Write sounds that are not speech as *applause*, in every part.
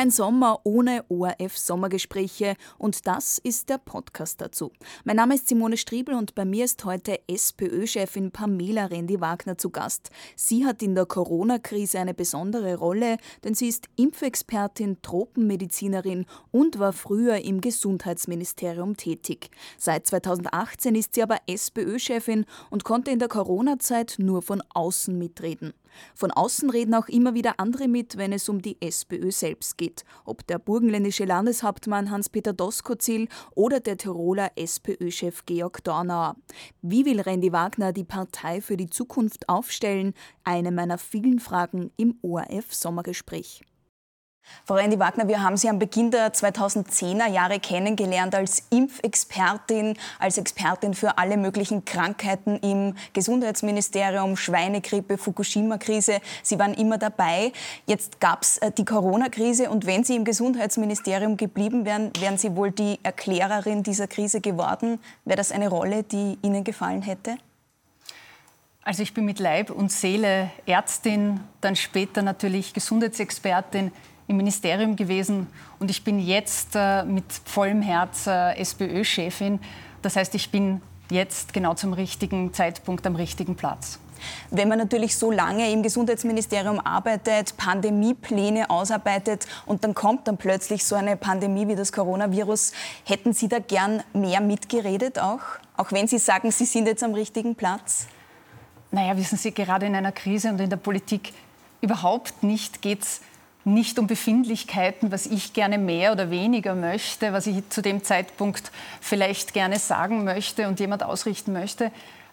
Kein Sommer ohne ORF-Sommergespräche und das ist der Podcast dazu. Mein Name ist Simone Striebel und bei mir ist heute SPÖ-Chefin Pamela Rendi-Wagner zu Gast. Sie hat in der Corona-Krise eine besondere Rolle, denn sie ist Impfexpertin, Tropenmedizinerin und war früher im Gesundheitsministerium tätig. Seit 2018 ist sie aber SPÖ-Chefin und konnte in der Corona-Zeit nur von außen mitreden. Von außen reden auch immer wieder andere mit, wenn es um die SPÖ selbst geht. Ob der burgenländische Landeshauptmann Hans-Peter Doskozil oder der Tiroler SPÖ-Chef Georg Dornauer. Wie will Randy Wagner die Partei für die Zukunft aufstellen? Eine meiner vielen Fragen im ORF-Sommergespräch. Frau Randy Wagner, wir haben Sie am Beginn der 2010er Jahre kennengelernt als Impfexpertin, als Expertin für alle möglichen Krankheiten im Gesundheitsministerium, Schweinegrippe, Fukushima-Krise. Sie waren immer dabei. Jetzt gab es äh, die Corona-Krise und wenn Sie im Gesundheitsministerium geblieben wären, wären Sie wohl die Erklärerin dieser Krise geworden. Wäre das eine Rolle, die Ihnen gefallen hätte? Also ich bin mit Leib und Seele Ärztin, dann später natürlich Gesundheitsexpertin im Ministerium gewesen und ich bin jetzt äh, mit vollem Herz äh, SPÖ-Chefin. Das heißt, ich bin jetzt genau zum richtigen Zeitpunkt am richtigen Platz. Wenn man natürlich so lange im Gesundheitsministerium arbeitet, Pandemiepläne ausarbeitet und dann kommt dann plötzlich so eine Pandemie wie das Coronavirus, hätten Sie da gern mehr mitgeredet auch? Auch wenn Sie sagen, Sie sind jetzt am richtigen Platz? Naja, wissen Sie, gerade in einer Krise und in der Politik überhaupt nicht geht es nicht um Befindlichkeiten, was ich gerne mehr oder weniger möchte, was ich zu dem Zeitpunkt vielleicht gerne sagen möchte und jemand ausrichten möchte.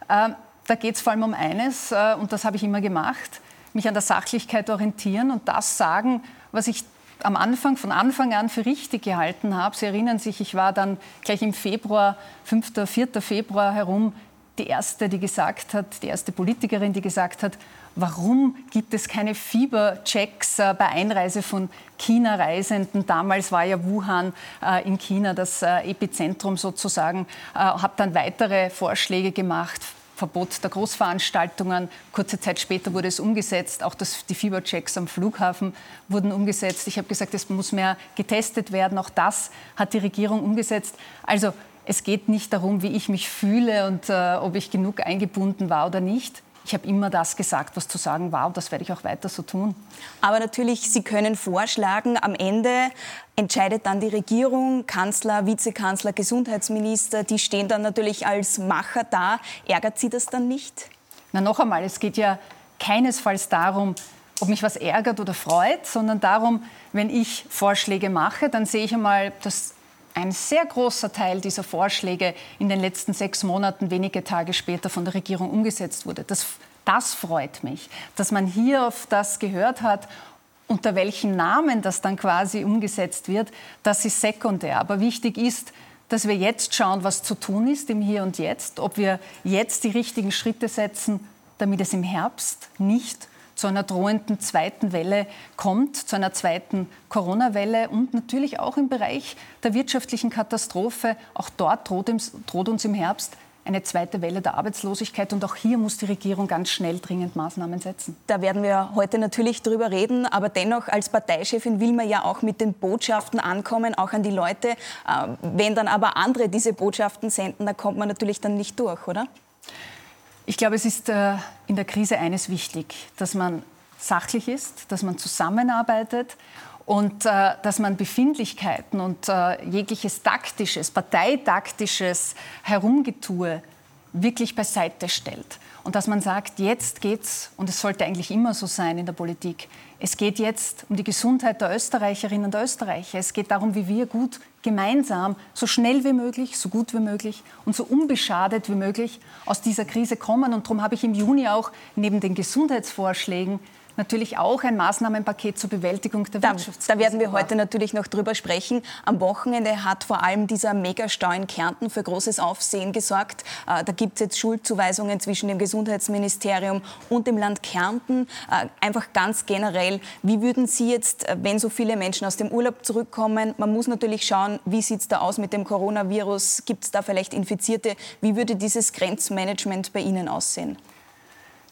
Äh, da geht es vor allem um eines, äh, und das habe ich immer gemacht, mich an der Sachlichkeit orientieren und das sagen, was ich am Anfang, von Anfang an für richtig gehalten habe. Sie erinnern sich, ich war dann gleich im Februar, 5., 4. Februar herum, die erste, die gesagt hat, die erste Politikerin, die gesagt hat, warum gibt es keine Fieberchecks äh, bei Einreise von China-Reisenden? Damals war ja Wuhan äh, in China das äh, Epizentrum sozusagen. Habe dann weitere Vorschläge gemacht. Verbot der Großveranstaltungen. Kurze Zeit später wurde es umgesetzt. Auch das, die Fieberchecks am Flughafen wurden umgesetzt. Ich habe gesagt, es muss mehr getestet werden. Auch das hat die Regierung umgesetzt. Also es geht nicht darum, wie ich mich fühle und äh, ob ich genug eingebunden war oder nicht. Ich habe immer das gesagt, was zu sagen war und das werde ich auch weiter so tun. Aber natürlich, Sie können vorschlagen, am Ende entscheidet dann die Regierung, Kanzler, Vizekanzler, Gesundheitsminister, die stehen dann natürlich als Macher da. Ärgert Sie das dann nicht? Na noch einmal, es geht ja keinesfalls darum, ob mich was ärgert oder freut, sondern darum, wenn ich Vorschläge mache, dann sehe ich einmal, dass ein sehr großer Teil dieser Vorschläge in den letzten sechs Monaten wenige Tage später von der Regierung umgesetzt wurde. Das, das freut mich, dass man hier auf das gehört hat unter welchem Namen das dann quasi umgesetzt wird, das ist sekundär. Aber wichtig ist, dass wir jetzt schauen, was zu tun ist im Hier und Jetzt, ob wir jetzt die richtigen Schritte setzen, damit es im Herbst nicht zu einer drohenden zweiten Welle kommt, zu einer zweiten Corona-Welle und natürlich auch im Bereich der wirtschaftlichen Katastrophe. Auch dort droht, droht uns im Herbst eine zweite Welle der Arbeitslosigkeit. Und auch hier muss die Regierung ganz schnell dringend Maßnahmen setzen. Da werden wir heute natürlich drüber reden. Aber dennoch, als Parteichefin will man ja auch mit den Botschaften ankommen, auch an die Leute. Äh, wenn dann aber andere diese Botschaften senden, da kommt man natürlich dann nicht durch, oder? Ich glaube, es ist äh, in der Krise eines wichtig, dass man sachlich ist, dass man zusammenarbeitet und äh, dass man Befindlichkeiten und äh, jegliches taktisches, parteitaktisches Herumgetue wirklich beiseite stellt. Und dass man sagt, jetzt geht's, und es sollte eigentlich immer so sein in der Politik, es geht jetzt um die Gesundheit der Österreicherinnen und Österreicher. Es geht darum, wie wir gut gemeinsam, so schnell wie möglich, so gut wie möglich und so unbeschadet wie möglich aus dieser Krise kommen. Und darum habe ich im Juni auch neben den Gesundheitsvorschlägen natürlich auch ein Maßnahmenpaket zur Bewältigung der da, Wirtschaftskrise. Da werden wir heute natürlich noch drüber sprechen. Am Wochenende hat vor allem dieser Megastau in Kärnten für großes Aufsehen gesorgt. Äh, da gibt es jetzt Schuldzuweisungen zwischen dem Gesundheitsministerium und dem Land Kärnten. Äh, einfach ganz generell, wie würden Sie jetzt, äh, wenn so viele Menschen aus dem Urlaub zurückkommen, man muss natürlich schauen, wie sieht es da aus mit dem Coronavirus, gibt es da vielleicht Infizierte, wie würde dieses Grenzmanagement bei Ihnen aussehen?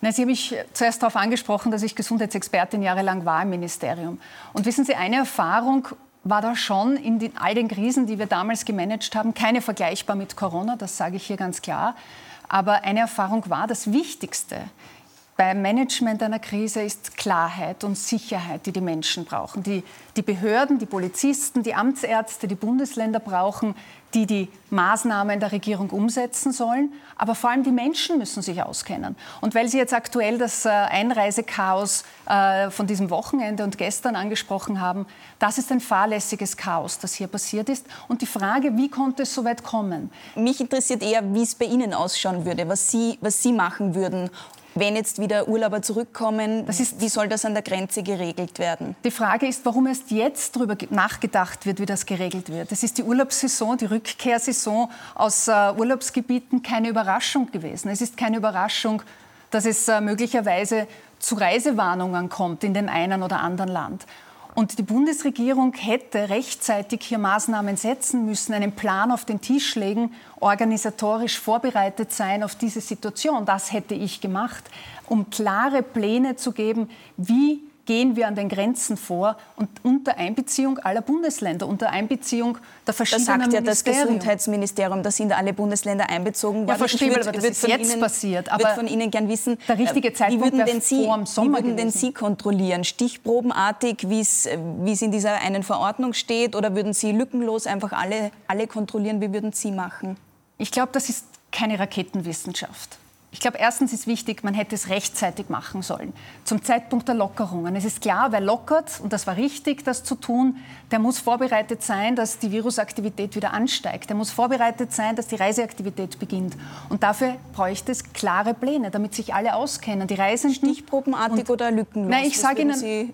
Na, Sie haben mich zuerst darauf angesprochen, dass ich Gesundheitsexpertin jahrelang war im Ministerium. Und wissen Sie, eine Erfahrung war da schon in den, all den Krisen, die wir damals gemanagt haben, keine vergleichbar mit Corona, das sage ich hier ganz klar. Aber eine Erfahrung war, das Wichtigste beim Management einer Krise ist Klarheit und Sicherheit, die die Menschen brauchen. Die, die Behörden, die Polizisten, die Amtsärzte, die Bundesländer brauchen, die die Maßnahmen der Regierung umsetzen sollen. Aber vor allem die Menschen müssen sich auskennen. Und weil Sie jetzt aktuell das äh, Einreisechaos äh, von diesem Wochenende und gestern angesprochen haben, das ist ein fahrlässiges Chaos, das hier passiert ist. Und die Frage, wie konnte es so weit kommen? Mich interessiert eher, wie es bei Ihnen ausschauen würde, was Sie, was Sie machen würden, wenn jetzt wieder Urlauber zurückkommen, ist, wie soll das an der Grenze geregelt werden? Die Frage ist, warum erst jetzt darüber nachgedacht wird, wie das geregelt wird. Es ist die Urlaubssaison, die Rückkehrsaison aus äh, Urlaubsgebieten keine Überraschung gewesen. Es ist keine Überraschung, dass es äh, möglicherweise zu Reisewarnungen kommt in dem einen oder anderen Land. Und die Bundesregierung hätte rechtzeitig hier Maßnahmen setzen müssen, einen Plan auf den Tisch legen, organisatorisch vorbereitet sein auf diese Situation. Das hätte ich gemacht, um klare Pläne zu geben, wie gehen wir an den Grenzen vor und unter Einbeziehung aller Bundesländer, unter Einbeziehung der verschiedenen Das sagt ja das Gesundheitsministerium, da sind alle Bundesländer einbezogen worden. Ja, verstehe, aber das ist jetzt Ihnen, passiert. Aber würde von Ihnen gern wissen, der richtige Zeitpunkt wie würden denn Sie, vor dem Sommer wie würden denn Sie kontrollieren? Stichprobenartig, wie es in dieser einen Verordnung steht, oder würden Sie lückenlos einfach alle, alle kontrollieren? Wie würden Sie machen? Ich glaube, das ist keine Raketenwissenschaft. Ich glaube, erstens ist wichtig, man hätte es rechtzeitig machen sollen, zum Zeitpunkt der Lockerungen. Es ist klar, wer lockert, und das war richtig, das zu tun, der muss vorbereitet sein, dass die Virusaktivität wieder ansteigt. Der muss vorbereitet sein, dass die Reiseaktivität beginnt. Und dafür bräuchte es klare Pläne, damit sich alle auskennen. Die Reisenden. Stichprobenartig oder lückenlos? Nein, ich sage Ihnen, Sie,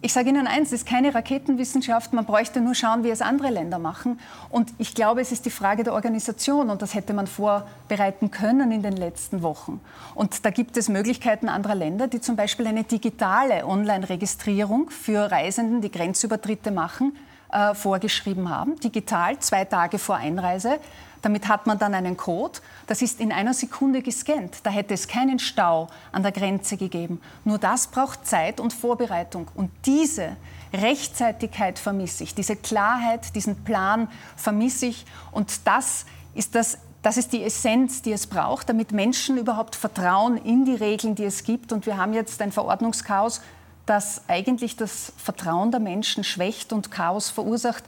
ich sage Ihnen eins, es ist keine Raketenwissenschaft. Man bräuchte nur schauen, wie es andere Länder machen. Und ich glaube, es ist die Frage der Organisation. Und das hätte man vorbereiten können in den letzten Wochen brauchen. Und da gibt es Möglichkeiten anderer Länder, die zum Beispiel eine digitale Online-Registrierung für Reisenden, die Grenzübertritte machen, äh, vorgeschrieben haben. Digital, zwei Tage vor Einreise. Damit hat man dann einen Code. Das ist in einer Sekunde gescannt. Da hätte es keinen Stau an der Grenze gegeben. Nur das braucht Zeit und Vorbereitung. Und diese Rechtzeitigkeit vermisse ich, diese Klarheit, diesen Plan vermisse ich. Und das ist das das ist die Essenz, die es braucht, damit Menschen überhaupt vertrauen in die Regeln, die es gibt. Und wir haben jetzt ein Verordnungschaos, das eigentlich das Vertrauen der Menschen schwächt und Chaos verursacht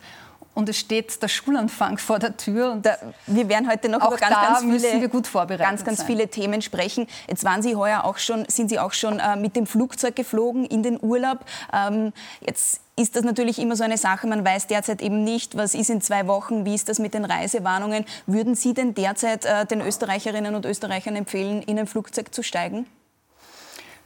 und es steht der Schulanfang vor der Tür. Und da, wir werden heute noch über ganz, ganz, viele, ganz, ganz viele Themen sprechen. Jetzt waren Sie heuer auch schon, sind Sie auch schon äh, mit dem Flugzeug geflogen in den Urlaub. Ähm, jetzt ist das natürlich immer so eine Sache. Man weiß derzeit eben nicht, was ist in zwei Wochen, wie ist das mit den Reisewarnungen. Würden Sie denn derzeit äh, den Österreicherinnen und Österreichern empfehlen, in ein Flugzeug zu steigen?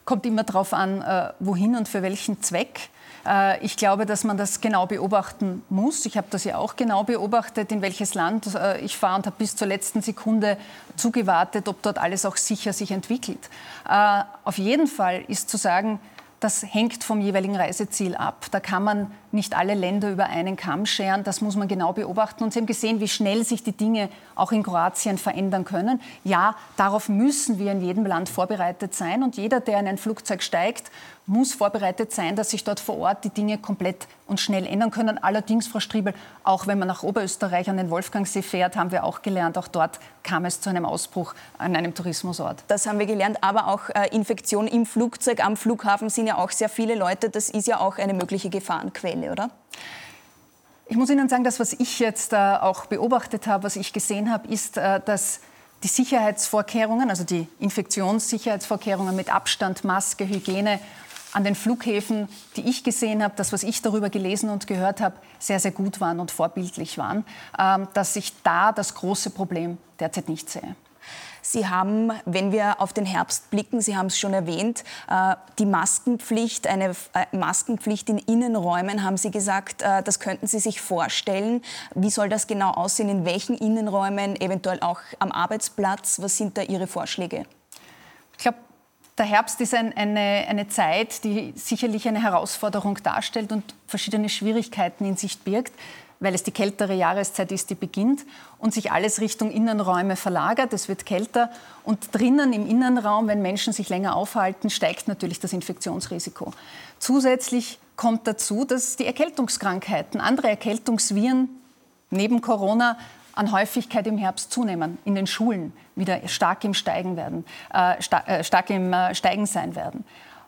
Kommt immer darauf an, äh, wohin und für welchen Zweck. Äh, ich glaube, dass man das genau beobachten muss. Ich habe das ja auch genau beobachtet, in welches Land äh, ich fahre und habe bis zur letzten Sekunde zugewartet, ob dort alles auch sicher sich entwickelt. Äh, auf jeden Fall ist zu sagen, das hängt vom jeweiligen Reiseziel ab. Da kann man nicht alle Länder über einen Kamm scheren. Das muss man genau beobachten. Und Sie haben gesehen, wie schnell sich die Dinge auch in Kroatien verändern können. Ja, darauf müssen wir in jedem Land vorbereitet sein. Und jeder, der in ein Flugzeug steigt, muss vorbereitet sein, dass sich dort vor Ort die Dinge komplett und schnell ändern können. Allerdings, Frau Striebel, auch wenn man nach Oberösterreich an den Wolfgangsee fährt, haben wir auch gelernt, auch dort kam es zu einem Ausbruch an einem Tourismusort. Das haben wir gelernt, aber auch äh, Infektionen im Flugzeug, am Flughafen sind ja auch sehr viele Leute. Das ist ja auch eine mögliche Gefahrenquelle, oder? Ich muss Ihnen sagen, das, was ich jetzt äh, auch beobachtet habe, was ich gesehen habe, ist, äh, dass die Sicherheitsvorkehrungen, also die Infektionssicherheitsvorkehrungen mit Abstand, Maske, Hygiene an den Flughäfen, die ich gesehen habe, das, was ich darüber gelesen und gehört habe, sehr, sehr gut waren und vorbildlich waren, ähm, dass ich da das große Problem derzeit nicht sehe. Sie haben, wenn wir auf den Herbst blicken, Sie haben es schon erwähnt, äh, die Maskenpflicht, eine äh, Maskenpflicht in Innenräumen, haben Sie gesagt, äh, das könnten Sie sich vorstellen. Wie soll das genau aussehen? In welchen Innenräumen, eventuell auch am Arbeitsplatz? Was sind da Ihre Vorschläge? Ich glaube, der Herbst ist ein, eine, eine Zeit, die sicherlich eine Herausforderung darstellt und verschiedene Schwierigkeiten in sich birgt. Weil es die kältere Jahreszeit ist, die beginnt und sich alles Richtung Innenräume verlagert. Es wird kälter und drinnen im Innenraum, wenn Menschen sich länger aufhalten, steigt natürlich das Infektionsrisiko. Zusätzlich kommt dazu, dass die Erkältungskrankheiten, andere Erkältungsviren neben Corona an Häufigkeit im Herbst zunehmen, in den Schulen wieder stark im Steigen, werden, äh, sta äh, stark im äh, Steigen sein werden.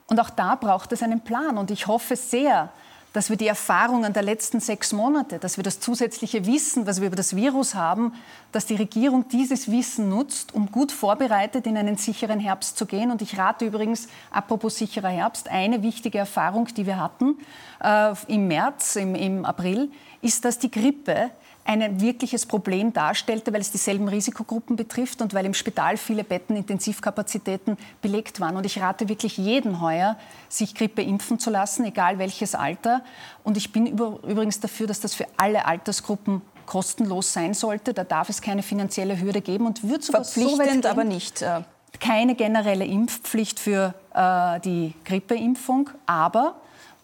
Und auch da braucht es einen Plan. Und ich hoffe sehr, dass wir die Erfahrungen der letzten sechs Monate, dass wir das zusätzliche Wissen, was wir über das Virus haben, dass die Regierung dieses Wissen nutzt, um gut vorbereitet in einen sicheren Herbst zu gehen. Und ich rate übrigens, apropos sicherer Herbst, eine wichtige Erfahrung, die wir hatten äh, im März, im, im April, ist, dass die Grippe ein wirkliches Problem darstellte, weil es dieselben Risikogruppen betrifft und weil im Spital viele Betten, Intensivkapazitäten belegt waren. Und ich rate wirklich jeden heuer, sich Grippe impfen zu lassen, egal welches Alter. Und ich bin übrigens dafür, dass das für alle Altersgruppen kostenlos sein sollte. Da darf es keine finanzielle Hürde geben und wird sogar Verpflichtend, so aber nicht. Äh keine generelle Impfpflicht für äh, die Grippeimpfung, aber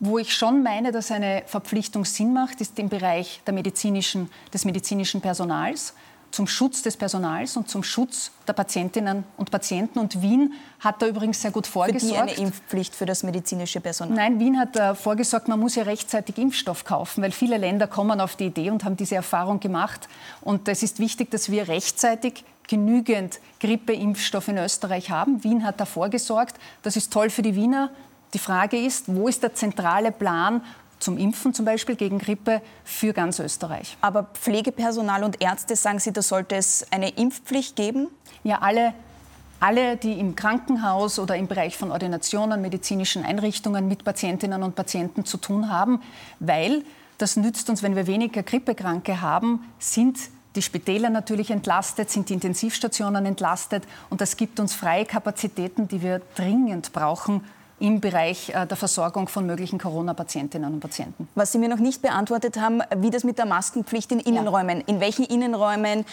wo ich schon meine, dass eine Verpflichtung Sinn macht, ist im Bereich medizinischen, des medizinischen Personals zum Schutz des Personals und zum Schutz der Patientinnen und Patienten. Und Wien hat da übrigens sehr gut vorgesorgt. Für die eine Impfpflicht für das medizinische Personal? Nein, Wien hat da vorgesorgt, man muss ja rechtzeitig Impfstoff kaufen, weil viele Länder kommen auf die Idee und haben diese Erfahrung gemacht. Und es ist wichtig, dass wir rechtzeitig genügend Grippeimpfstoff in Österreich haben. Wien hat da vorgesorgt. Das ist toll für die Wiener, die Frage ist, wo ist der zentrale Plan zum Impfen zum Beispiel gegen Grippe für ganz Österreich? Aber Pflegepersonal und Ärzte, sagen Sie, da sollte es eine Impfpflicht geben? Ja, alle alle, die im Krankenhaus oder im Bereich von Ordinationen, medizinischen Einrichtungen mit Patientinnen und Patienten zu tun haben, weil das nützt uns, wenn wir weniger Grippekranke haben, sind die Spitäler natürlich entlastet, sind die Intensivstationen entlastet und das gibt uns freie Kapazitäten, die wir dringend brauchen im Bereich äh, der Versorgung von möglichen Corona-Patientinnen und Patienten. Was Sie mir noch nicht beantwortet haben, wie das mit der Maskenpflicht in Innenräumen, ja. in welchen Innenräumen, äh,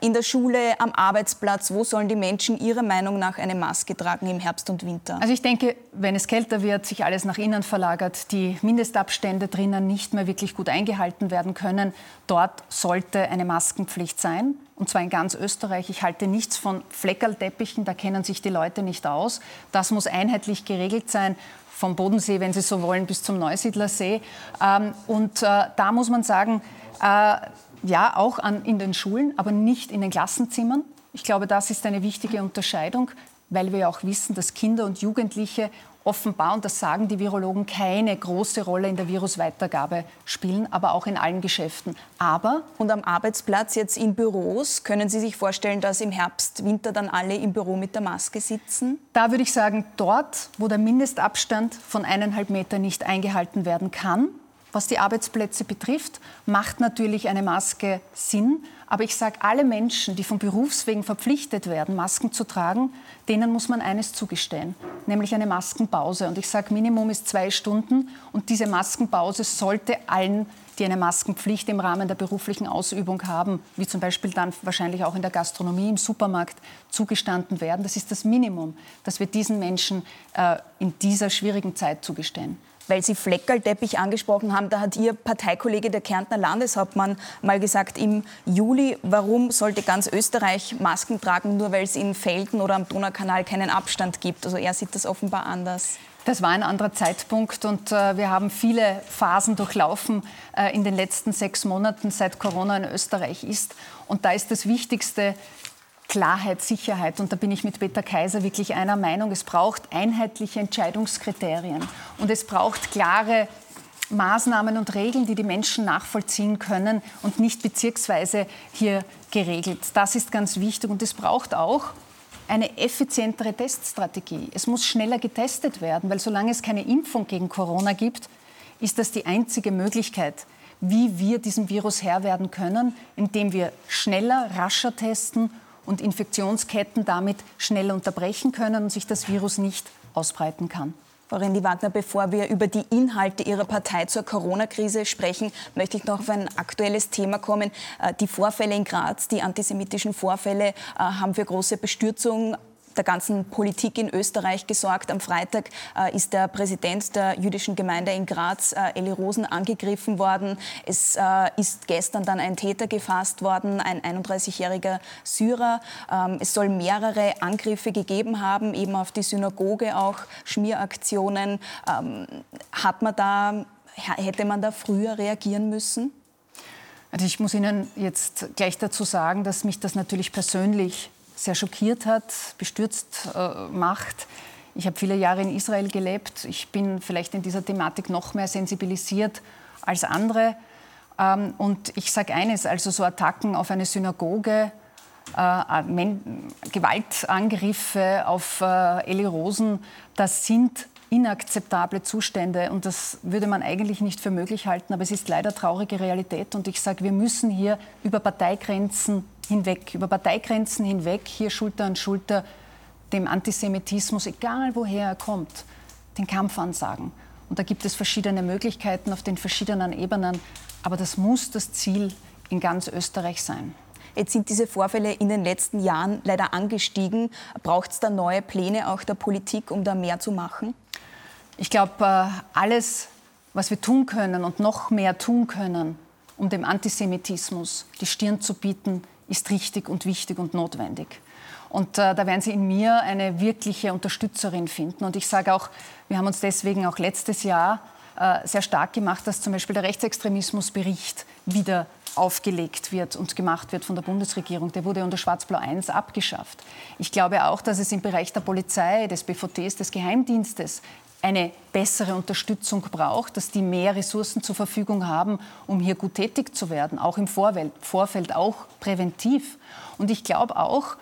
in der Schule, am Arbeitsplatz, wo sollen die Menschen Ihrer Meinung nach eine Maske tragen im Herbst und Winter? Also ich denke, wenn es kälter wird, sich alles nach innen verlagert, die Mindestabstände drinnen nicht mehr wirklich gut eingehalten werden können, dort sollte eine Maskenpflicht sein und zwar in ganz Österreich. Ich halte nichts von Fleckerlteppichen, da kennen sich die Leute nicht aus. Das muss einheitlich geregelt sein vom Bodensee, wenn Sie so wollen, bis zum Neusiedlersee. Ähm, und äh, da muss man sagen, äh, ja, auch an, in den Schulen, aber nicht in den Klassenzimmern. Ich glaube, das ist eine wichtige Unterscheidung, weil wir ja auch wissen, dass Kinder und Jugendliche offenbar, und das sagen die Virologen, keine große Rolle in der Virusweitergabe spielen, aber auch in allen Geschäften. Aber und am Arbeitsplatz jetzt in Büros, können Sie sich vorstellen, dass im Herbst, Winter dann alle im Büro mit der Maske sitzen? Da würde ich sagen, dort, wo der Mindestabstand von eineinhalb Meter nicht eingehalten werden kann, was die Arbeitsplätze betrifft, macht natürlich eine Maske Sinn. Aber ich sage, alle Menschen, die von Berufswegen verpflichtet werden, Masken zu tragen, denen muss man eines zugestehen, nämlich eine Maskenpause. Und ich sage, Minimum ist zwei Stunden. Und diese Maskenpause sollte allen, die eine Maskenpflicht im Rahmen der beruflichen Ausübung haben, wie zum Beispiel dann wahrscheinlich auch in der Gastronomie, im Supermarkt, zugestanden werden. Das ist das Minimum, das wir diesen Menschen äh, in dieser schwierigen Zeit zugestehen weil Sie Fleckerlteppich angesprochen haben, da hat Ihr Parteikollege, der Kärntner Landeshauptmann, mal gesagt, im Juli, warum sollte ganz Österreich Masken tragen, nur weil es in Felden oder am Donaukanal keinen Abstand gibt. Also er sieht das offenbar anders. Das war ein anderer Zeitpunkt und äh, wir haben viele Phasen durchlaufen äh, in den letzten sechs Monaten, seit Corona in Österreich ist. Und da ist das Wichtigste, Klarheit, Sicherheit. Und da bin ich mit Peter Kaiser wirklich einer Meinung. Es braucht einheitliche Entscheidungskriterien und es braucht klare Maßnahmen und Regeln, die die Menschen nachvollziehen können und nicht bezirksweise hier geregelt. Das ist ganz wichtig und es braucht auch eine effizientere Teststrategie. Es muss schneller getestet werden, weil solange es keine Impfung gegen Corona gibt, ist das die einzige Möglichkeit, wie wir diesem Virus Herr werden können, indem wir schneller, rascher testen und Infektionsketten damit schnell unterbrechen können und sich das Virus nicht ausbreiten kann. Frau Rendi-Wagner, bevor wir über die Inhalte Ihrer Partei zur Corona-Krise sprechen, möchte ich noch auf ein aktuelles Thema kommen. Äh, die Vorfälle in Graz, die antisemitischen Vorfälle, äh, haben für große Bestürzung der ganzen Politik in Österreich gesorgt. Am Freitag äh, ist der Präsident der jüdischen Gemeinde in Graz, äh, Eli Rosen, angegriffen worden. Es äh, ist gestern dann ein Täter gefasst worden, ein 31-jähriger Syrer. Ähm, es soll mehrere Angriffe gegeben haben, eben auf die Synagoge auch, Schmieraktionen. Ähm, hat man da, hätte man da früher reagieren müssen? Also ich muss Ihnen jetzt gleich dazu sagen, dass mich das natürlich persönlich sehr schockiert hat, bestürzt äh, macht. Ich habe viele Jahre in Israel gelebt. Ich bin vielleicht in dieser Thematik noch mehr sensibilisiert als andere. Ähm, und ich sage eines, also so Attacken auf eine Synagoge, äh, Gewaltangriffe auf äh, Eli Rosen, das sind inakzeptable Zustände und das würde man eigentlich nicht für möglich halten, aber es ist leider traurige Realität und ich sage, wir müssen hier über Parteigrenzen hinweg, über Parteigrenzen hinweg, hier Schulter an Schulter dem Antisemitismus, egal woher er kommt, den Kampf ansagen. Und da gibt es verschiedene Möglichkeiten auf den verschiedenen Ebenen, aber das muss das Ziel in ganz Österreich sein. Jetzt sind diese Vorfälle in den letzten Jahren leider angestiegen. Braucht es da neue Pläne auch der Politik, um da mehr zu machen? Ich glaube, äh, alles, was wir tun können und noch mehr tun können, um dem Antisemitismus die Stirn zu bieten, ist richtig und wichtig und notwendig. Und äh, da werden Sie in mir eine wirkliche Unterstützerin finden. Und ich sage auch, wir haben uns deswegen auch letztes Jahr äh, sehr stark gemacht, dass zum Beispiel der Rechtsextremismusbericht wieder aufgelegt wird und gemacht wird von der Bundesregierung. Der wurde unter Schwarz-Blau 1 abgeschafft. Ich glaube auch, dass es im Bereich der Polizei, des BVTs, des Geheimdienstes eine bessere Unterstützung braucht, dass die mehr Ressourcen zur Verfügung haben, um hier gut tätig zu werden, auch im Vorfeld, Vorfeld auch präventiv. Und ich glaube auch,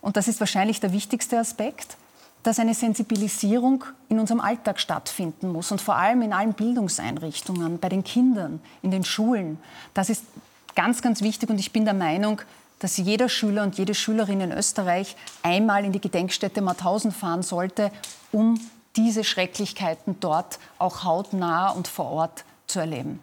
und das ist wahrscheinlich der wichtigste Aspekt, dass eine Sensibilisierung in unserem Alltag stattfinden muss und vor allem in allen Bildungseinrichtungen, bei den Kindern, in den Schulen. Das ist ganz, ganz wichtig und ich bin der Meinung, dass jeder Schüler und jede Schülerin in Österreich einmal in die Gedenkstätte Mauthausen fahren sollte, um diese Schrecklichkeiten dort auch hautnah und vor Ort zu erleben.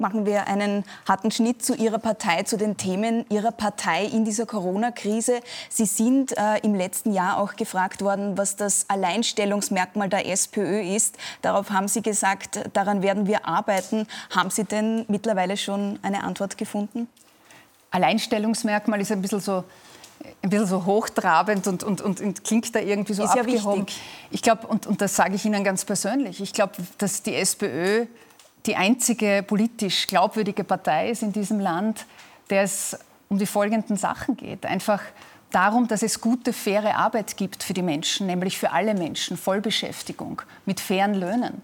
Machen wir einen harten Schnitt zu Ihrer Partei, zu den Themen Ihrer Partei in dieser Corona-Krise. Sie sind äh, im letzten Jahr auch gefragt worden, was das Alleinstellungsmerkmal der SPÖ ist. Darauf haben Sie gesagt, daran werden wir arbeiten. Haben Sie denn mittlerweile schon eine Antwort gefunden? Alleinstellungsmerkmal ist ein bisschen so ein bisschen so hochtrabend und, und, und, und klingt da irgendwie so ist abgehoben. Ja ich glaube, und, und das sage ich Ihnen ganz persönlich, ich glaube, dass die SPÖ die einzige politisch glaubwürdige Partei ist in diesem Land, der es um die folgenden Sachen geht. Einfach darum, dass es gute, faire Arbeit gibt für die Menschen, nämlich für alle Menschen, Vollbeschäftigung mit fairen Löhnen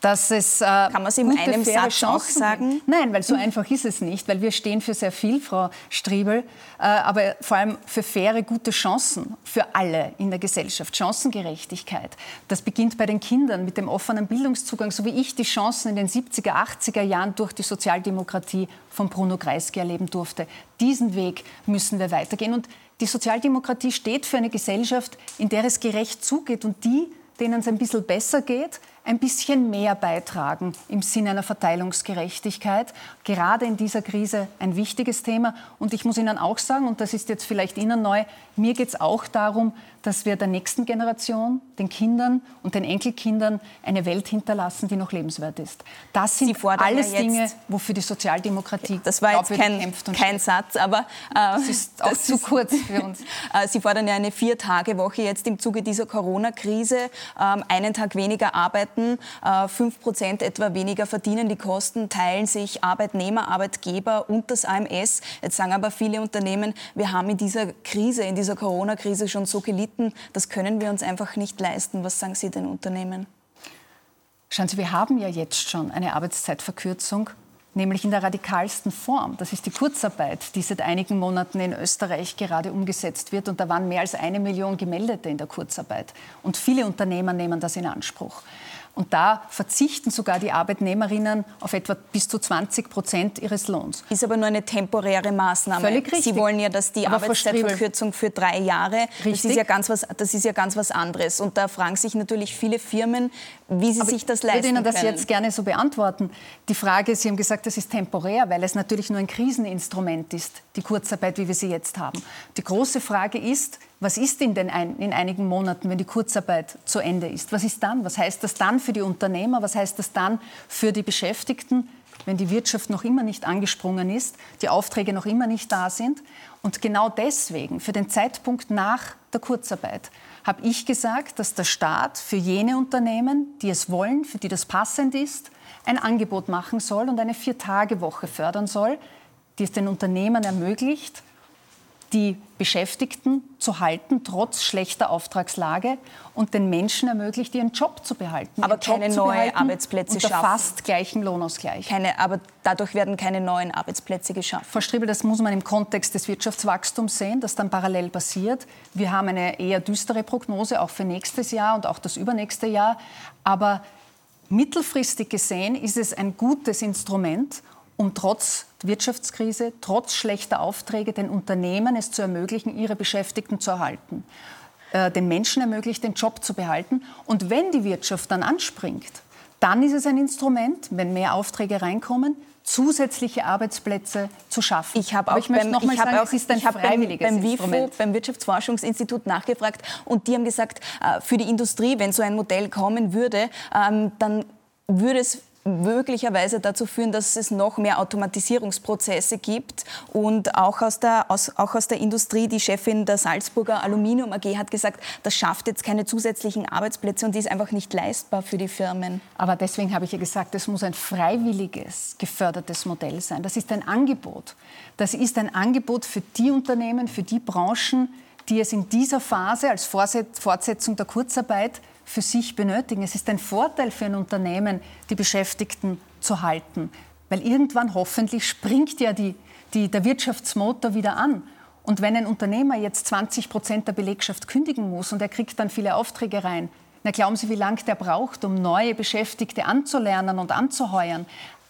dass es äh, kann man es in einem Satz auch sagen? Nein, weil so einfach ist es nicht, weil wir stehen für sehr viel, Frau Striebel, äh, aber vor allem für faire, gute Chancen für alle in der Gesellschaft, Chancengerechtigkeit. Das beginnt bei den Kindern mit dem offenen Bildungszugang, so wie ich die Chancen in den 70er, 80er Jahren durch die Sozialdemokratie von Bruno Kreisky erleben durfte. Diesen Weg müssen wir weitergehen und die Sozialdemokratie steht für eine Gesellschaft, in der es gerecht zugeht und die, denen es ein bisschen besser geht, ein bisschen mehr beitragen im Sinne einer Verteilungsgerechtigkeit. Gerade in dieser Krise ein wichtiges Thema. Und ich muss Ihnen auch sagen, und das ist jetzt vielleicht Ihnen neu, mir geht es auch darum, dass wir der nächsten Generation, den Kindern und den Enkelkindern eine Welt hinterlassen, die noch lebenswert ist. Das sind alles ja Dinge, wofür die Sozialdemokratie Das war jetzt kein, kein Satz, aber äh, das ist auch das zu ist, kurz für uns. *laughs* Äh, Sie fordern ja eine Vier-Tage-Woche jetzt im Zuge dieser Corona-Krise, ähm, einen Tag weniger arbeiten, äh, fünf Prozent etwa weniger verdienen. Die Kosten teilen sich Arbeitnehmer, Arbeitgeber und das AMS. Jetzt sagen aber viele Unternehmen, wir haben in dieser Krise, in dieser Corona-Krise schon so gelitten, bieten, das können wir uns einfach nicht leisten. Was sagen Sie den Unternehmen? Schauen Sie, wir haben ja jetzt schon eine Arbeitszeitverkürzung, nämlich in der radikalsten Form. Das ist die Kurzarbeit, die seit einigen Monaten in Österreich gerade umgesetzt wird. Und da waren mehr als eine Million Gemeldete in der Kurzarbeit. Und viele Unternehmer nehmen das in Anspruch. Und da verzichten sogar die Arbeitnehmerinnen auf etwa bis zu 20 Prozent ihres Lohns. Ist aber nur eine temporäre Maßnahme. Völlig richtig. Sie wollen ja, dass die aber Arbeitszeitverkürzung für drei Jahre, richtig. das ist, ja ganz was, das ist ja ganz was anderes. Und da fragen sich natürlich viele Firmen, wie sie aber sich das leisten Ich würde Ihnen das können. jetzt gerne so beantworten. Die Frage, Sie haben gesagt, das ist temporär, weil es natürlich nur ein Kriseninstrument ist, die Kurzarbeit, wie wir sie jetzt haben. Die große Frage ist, Was ist in, den ein, in einigen Monaten, wenn die Kurzarbeit zu Ende ist? Was ist dann? Was heißt das dann für die Unternehmer? Was heißt das dann für die Beschäftigten, wenn die Wirtschaft noch immer nicht angesprungen ist, die Aufträge noch immer nicht da sind? Und genau deswegen, für den Zeitpunkt nach der Kurzarbeit, habe ich gesagt, dass der Staat für jene Unternehmen, die es wollen, für die das passend ist, ein Angebot machen soll und eine Vier-Tage-Woche fördern soll, die es den Unternehmen ermöglicht, die Beschäftigten zu halten, trotz schlechter Auftragslage und den Menschen ermöglicht, ihren Job zu behalten. Aber keine neuen Arbeitsplätze unter schaffen. fast gleichem Lohnausgleich. Keine, aber dadurch werden keine neuen Arbeitsplätze geschaffen. Frau Striebel, das muss man im Kontext des Wirtschaftswachstums sehen, das dann parallel passiert. Wir haben eine eher düstere Prognose, auch für nächstes Jahr und auch das übernächste Jahr. Aber mittelfristig gesehen ist es ein gutes Instrument, um trotz Wirtschaftskrise, trotz schlechter Aufträge den Unternehmen es zu ermöglichen, ihre Beschäftigten zu erhalten, äh, den Menschen ermöglicht, den Job zu behalten. Und wenn die Wirtschaft dann anspringt, dann ist es ein Instrument, wenn mehr Aufträge reinkommen, zusätzliche Arbeitsplätze zu schaffen. Ich habe auch, ich beim, ich sagen, auch, es ein freiwilliges beim, beim WIFO, beim Wirtschaftsforschungsinstitut nachgefragt und die haben gesagt, äh, für die Industrie, wenn so ein Modell kommen würde, ähm, dann würde es möglicherweise dazu führen, dass es noch mehr Automatisierungsprozesse gibt. Und auch aus, der, aus, auch aus der Industrie, die Chefin der Salzburger Aluminium AG hat gesagt, das schafft jetzt keine zusätzlichen Arbeitsplätze und die ist einfach nicht leistbar für die Firmen. Aber deswegen habe ich ja gesagt, es muss ein freiwilliges, gefördertes Modell sein. Das ist ein Angebot. Das ist ein Angebot für die Unternehmen, für die Branchen, die es in dieser Phase als Fortsetzung der Kurzarbeit für sich benötigen. Es ist ein Vorteil für ein Unternehmen, die Beschäftigten zu halten, weil irgendwann hoffentlich springt ja die, die, der Wirtschaftsmotor wieder an. Und wenn ein Unternehmer jetzt 20 Prozent der Belegschaft kündigen muss und er kriegt dann viele Aufträge rein, na glauben Sie, wie lange der braucht, um neue Beschäftigte anzulernen und anzuheuern?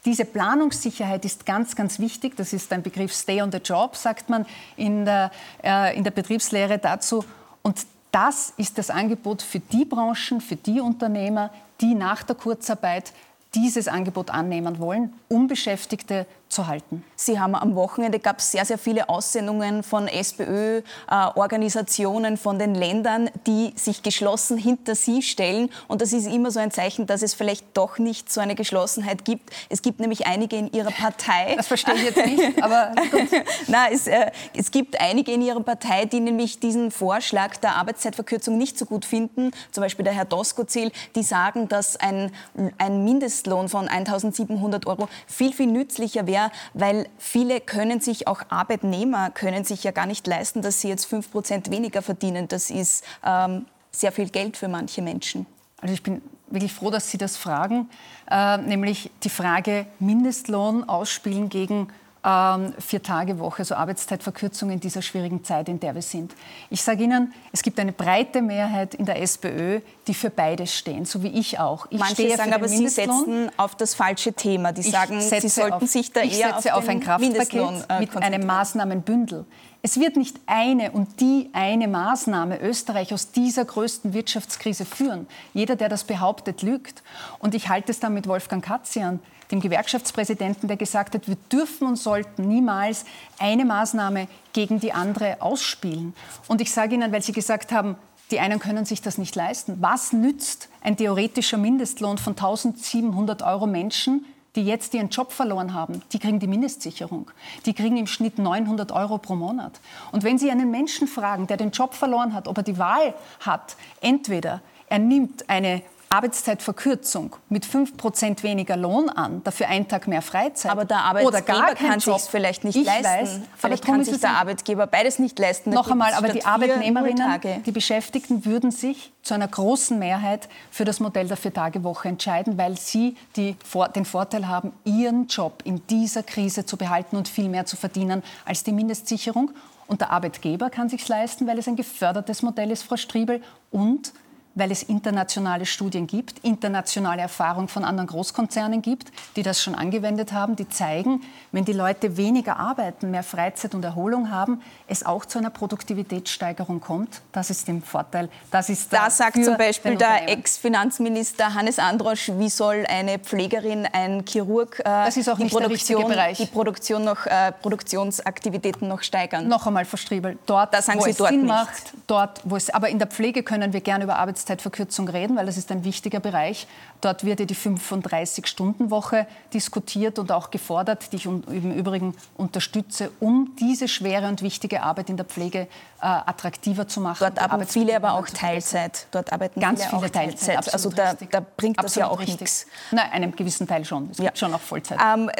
Diese Planungssicherheit ist ganz, ganz wichtig. Das ist ein Begriff Stay on the Job, sagt man in der, äh, in der Betriebslehre dazu. Und das ist das Angebot für die Branchen, für die Unternehmer, die nach der Kurzarbeit dieses Angebot annehmen wollen, um Beschäftigte zu halten. Sie haben am Wochenende gab es sehr, sehr viele Aussendungen von SPÖ-Organisationen, äh, von den Ländern, die sich geschlossen hinter Sie stellen. Und das ist immer so ein Zeichen, dass es vielleicht doch nicht so eine Geschlossenheit gibt. Es gibt nämlich einige in Ihrer Partei. Das verstehe ich jetzt nicht, aber *laughs* gut. Na, es, äh, es gibt einige in Ihrer Partei, die nämlich diesen Vorschlag der Arbeitszeitverkürzung nicht so gut finden. Zum Beispiel der Herr Doskozil, die sagen, dass ein, ein Mindestlohn von 1.700 Euro viel, viel nützlicher wäre schwer, weil viele können sich, auch Arbeitnehmer können sich ja gar nicht leisten, dass sie jetzt 5 Prozent weniger verdienen. Das ist ähm, sehr viel Geld für manche Menschen. Also ich bin wirklich froh, dass Sie das fragen, äh, nämlich die Frage Mindestlohn ausspielen gegen ähm, Vier-Tage-Woche, also Arbeitszeitverkürzung in dieser schwierigen Zeit, in der wir sind. Ich sage Ihnen, es gibt eine breite Mehrheit in der SPÖ, die für beides stehen, so wie ich auch. Ich Manche sagen aber, Sie setzen auf das falsche Thema. Die sagen, Sie sollten auf, sich da eher auf, auf ein Kraftpaket äh, mit einem Maßnahmenbündel. Es wird nicht eine und die eine Maßnahme Österreich aus dieser größten Wirtschaftskrise führen. Jeder, der das behauptet, lügt. Und ich halte es dann mit Wolfgang Katzian dem Gewerkschaftspräsidenten, der gesagt hat, wir dürfen und sollten niemals eine Maßnahme gegen die andere ausspielen. Und ich sage Ihnen, weil Sie gesagt haben, die einen können sich das nicht leisten. Was nützt ein theoretischer Mindestlohn von 1700 Euro Menschen, die jetzt ihren Job verloren haben, die kriegen die Mindestsicherung. Die kriegen im Schnitt 900 Euro pro Monat. Und wenn Sie einen Menschen fragen, der den Job verloren hat, ob er die Wahl hat, entweder er nimmt eine Arbeitszeitverkürzung mit 5% weniger Lohn an, dafür einen Tag mehr Freizeit. Aber der Arbeitgeber kann sich vielleicht nicht ich leisten. Weiß, vielleicht kann sich der Arbeitgeber beides nicht leisten. Noch einmal, aber die Arbeitnehmerinnen, die Beschäftigten würden sich zu einer großen Mehrheit für das Modell der Viertagewoche entscheiden, weil sie die, den Vorteil haben, ihren Job in dieser Krise zu behalten und viel mehr zu verdienen als die Mindestsicherung. Und der Arbeitgeber kann sich leisten, weil es ein gefördertes Modell ist, Frau Striebel. Und weil es internationale Studien gibt, internationale Erfahrung von anderen Großkonzernen gibt, die das schon angewendet haben, die zeigen, wenn die Leute weniger arbeiten, mehr Freizeit und Erholung haben, es auch zu einer Produktivitätssteigerung kommt. Das ist im Vorteil. Das ist da sagt zum Beispiel der Ex-Finanzminister Hannes Androsch, wie soll eine Pflegerin, ein Chirurg äh, die, Produktion, die Produktion noch, äh, Produktionsaktivitäten noch steigern. Noch einmal, Frau Striebel, dort, da sagen wo es dort Sinn nicht. macht, dort, wo es, aber in der Pflege können wir gerne über Arbeitszeitverkürzung reden, weil das ist ein wichtiger Bereich. Dort wird ja die 35-Stunden-Woche diskutiert und auch gefordert, die ich im Übrigen unterstütze, um diese schwere und wichtige Arbeit in der Pflege äh, attraktiver zu machen. Dort arbeiten viele aber auch Teilzeit. Dort arbeiten Ganz viele, viele Teilzeit. Teilzeit. Also da, da, bringt das absolut ja auch nichts. Nein, einem gewissen Teil schon. Es gibt schon auch Vollzeit. Ähm,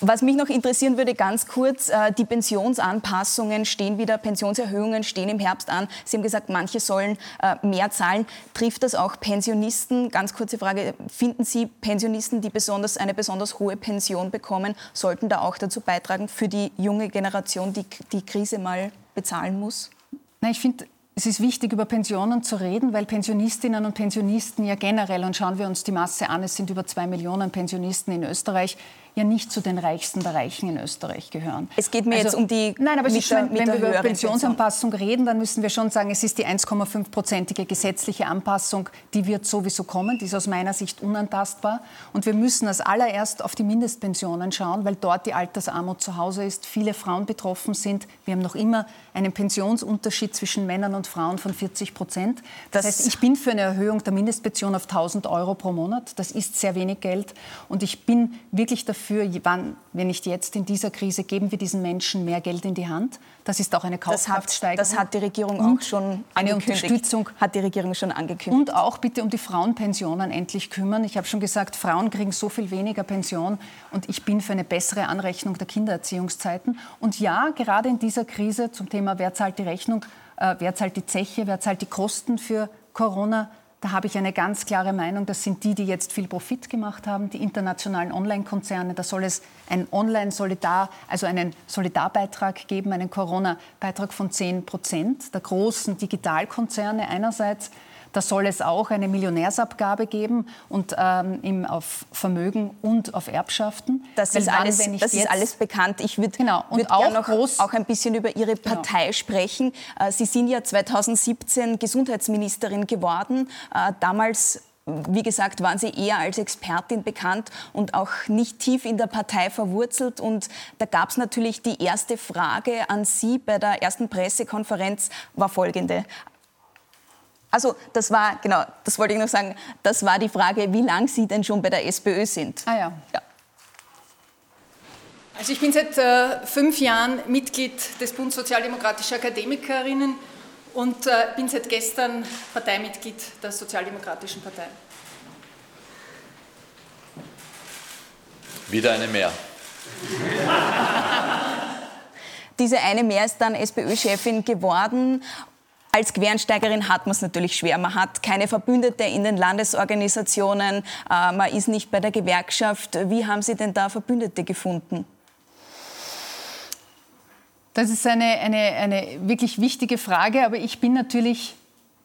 was mich noch interessieren würde, ganz kurz, äh, die Pensionsanpassungen stehen wieder, Pensionserhöhungen stehen im Herbst an. Sie haben gesagt, manche sollen äh, mehr zahlen. Trifft das auch Pensionisten? Ganz kurze Frage, finden Sie Pensionisten, die besonders, eine besonders hohe Pension bekommen, sollten da auch dazu beitragen für die junge Generation, die die Krise mal bezahlen muss? Na, ich finde, es ist wichtig, über Pensionen zu reden, weil Pensionistinnen und Pensionisten ja generell, und schauen wir uns die Masse an, es sind über zwei Millionen Pensionisten in Österreich, ja nicht zu den Reichsten der Reichen in Österreich gehören. Es geht mir also, jetzt um die. Nein, aber mit der, wenn wir über Pensionsanpassung Pension. reden, dann müssen wir schon sagen, es ist die 1,5-prozentige gesetzliche Anpassung, die wird sowieso kommen. Die ist aus meiner Sicht unantastbar. Und wir müssen als allererst auf die Mindestpensionen schauen, weil dort die Altersarmut zu Hause ist, viele Frauen betroffen sind. Wir haben noch immer einen Pensionsunterschied zwischen Männern und Frauen von 40 Prozent. Das, das heißt, ich bin für eine Erhöhung der Mindestpension auf 1000 Euro pro Monat. Das ist sehr wenig Geld. Und ich bin wirklich dafür, dafür, wann, wenn nicht jetzt in dieser Krise, geben wir diesen Menschen mehr Geld in die Hand. Das ist auch eine Kaufkraftsteigerung. Das hat, das hat die Regierung auch schon eine Unterstützung hat die Regierung schon angekündigt. Und auch bitte um die Frauenpensionen endlich kümmern. Ich habe schon gesagt, Frauen kriegen so viel weniger Pension und ich bin für eine bessere Anrechnung der Kindererziehungszeiten. Und ja, gerade in dieser Krise zum Thema wer zahlt die Rechnung, äh, wer zahlt die Zeche, wer zahlt die Kosten für Corona, da habe ich eine ganz klare Meinung. Das sind die, die jetzt viel Profit gemacht haben, die internationalen Online-Konzerne. Da soll es einen Online-Solidar, also einen Solidarbeitrag geben, einen Corona-Beitrag von 10 Prozent der großen Digitalkonzerne einerseits da soll es auch eine Millionärsabgabe geben und ähm, im, auf Vermögen und auf Erbschaften. Das, ist, alles, das ist alles bekannt. Ich würde genau. würd auch, noch groß, auch ein bisschen über Ihre genau. Partei genau. sprechen. Äh, Sie sind ja 2017 Gesundheitsministerin geworden. Äh, damals wie gesagt, waren Sie eher als Expertin bekannt und auch nicht tief in der Partei verwurzelt. Und da gab es natürlich die erste Frage an Sie bei der ersten Pressekonferenz, war folgende. Also das war, genau, das wollte ich noch sagen, das war die Frage, wie lange Sie denn schon bei der SPÖ sind. Ah ja. ja. Also ich bin seit äh, fünf Jahren Mitglied des Bund Sozialdemokratischer Akademikerinnen und äh, bin seit gestern Parteimitglied der Sozialdemokratischen Partei. Wieder eine mehr. Diese eine mehr ist dann SPÖ-Chefin geworden als Quereinsteigerin hat man es natürlich schwer. Man hat keine Verbündete in den Landesorganisationen, äh, man ist nicht bei der Gewerkschaft. Wie haben Sie denn da Verbündete gefunden? Das ist eine, eine, eine wirklich wichtige Frage, aber ich bin natürlich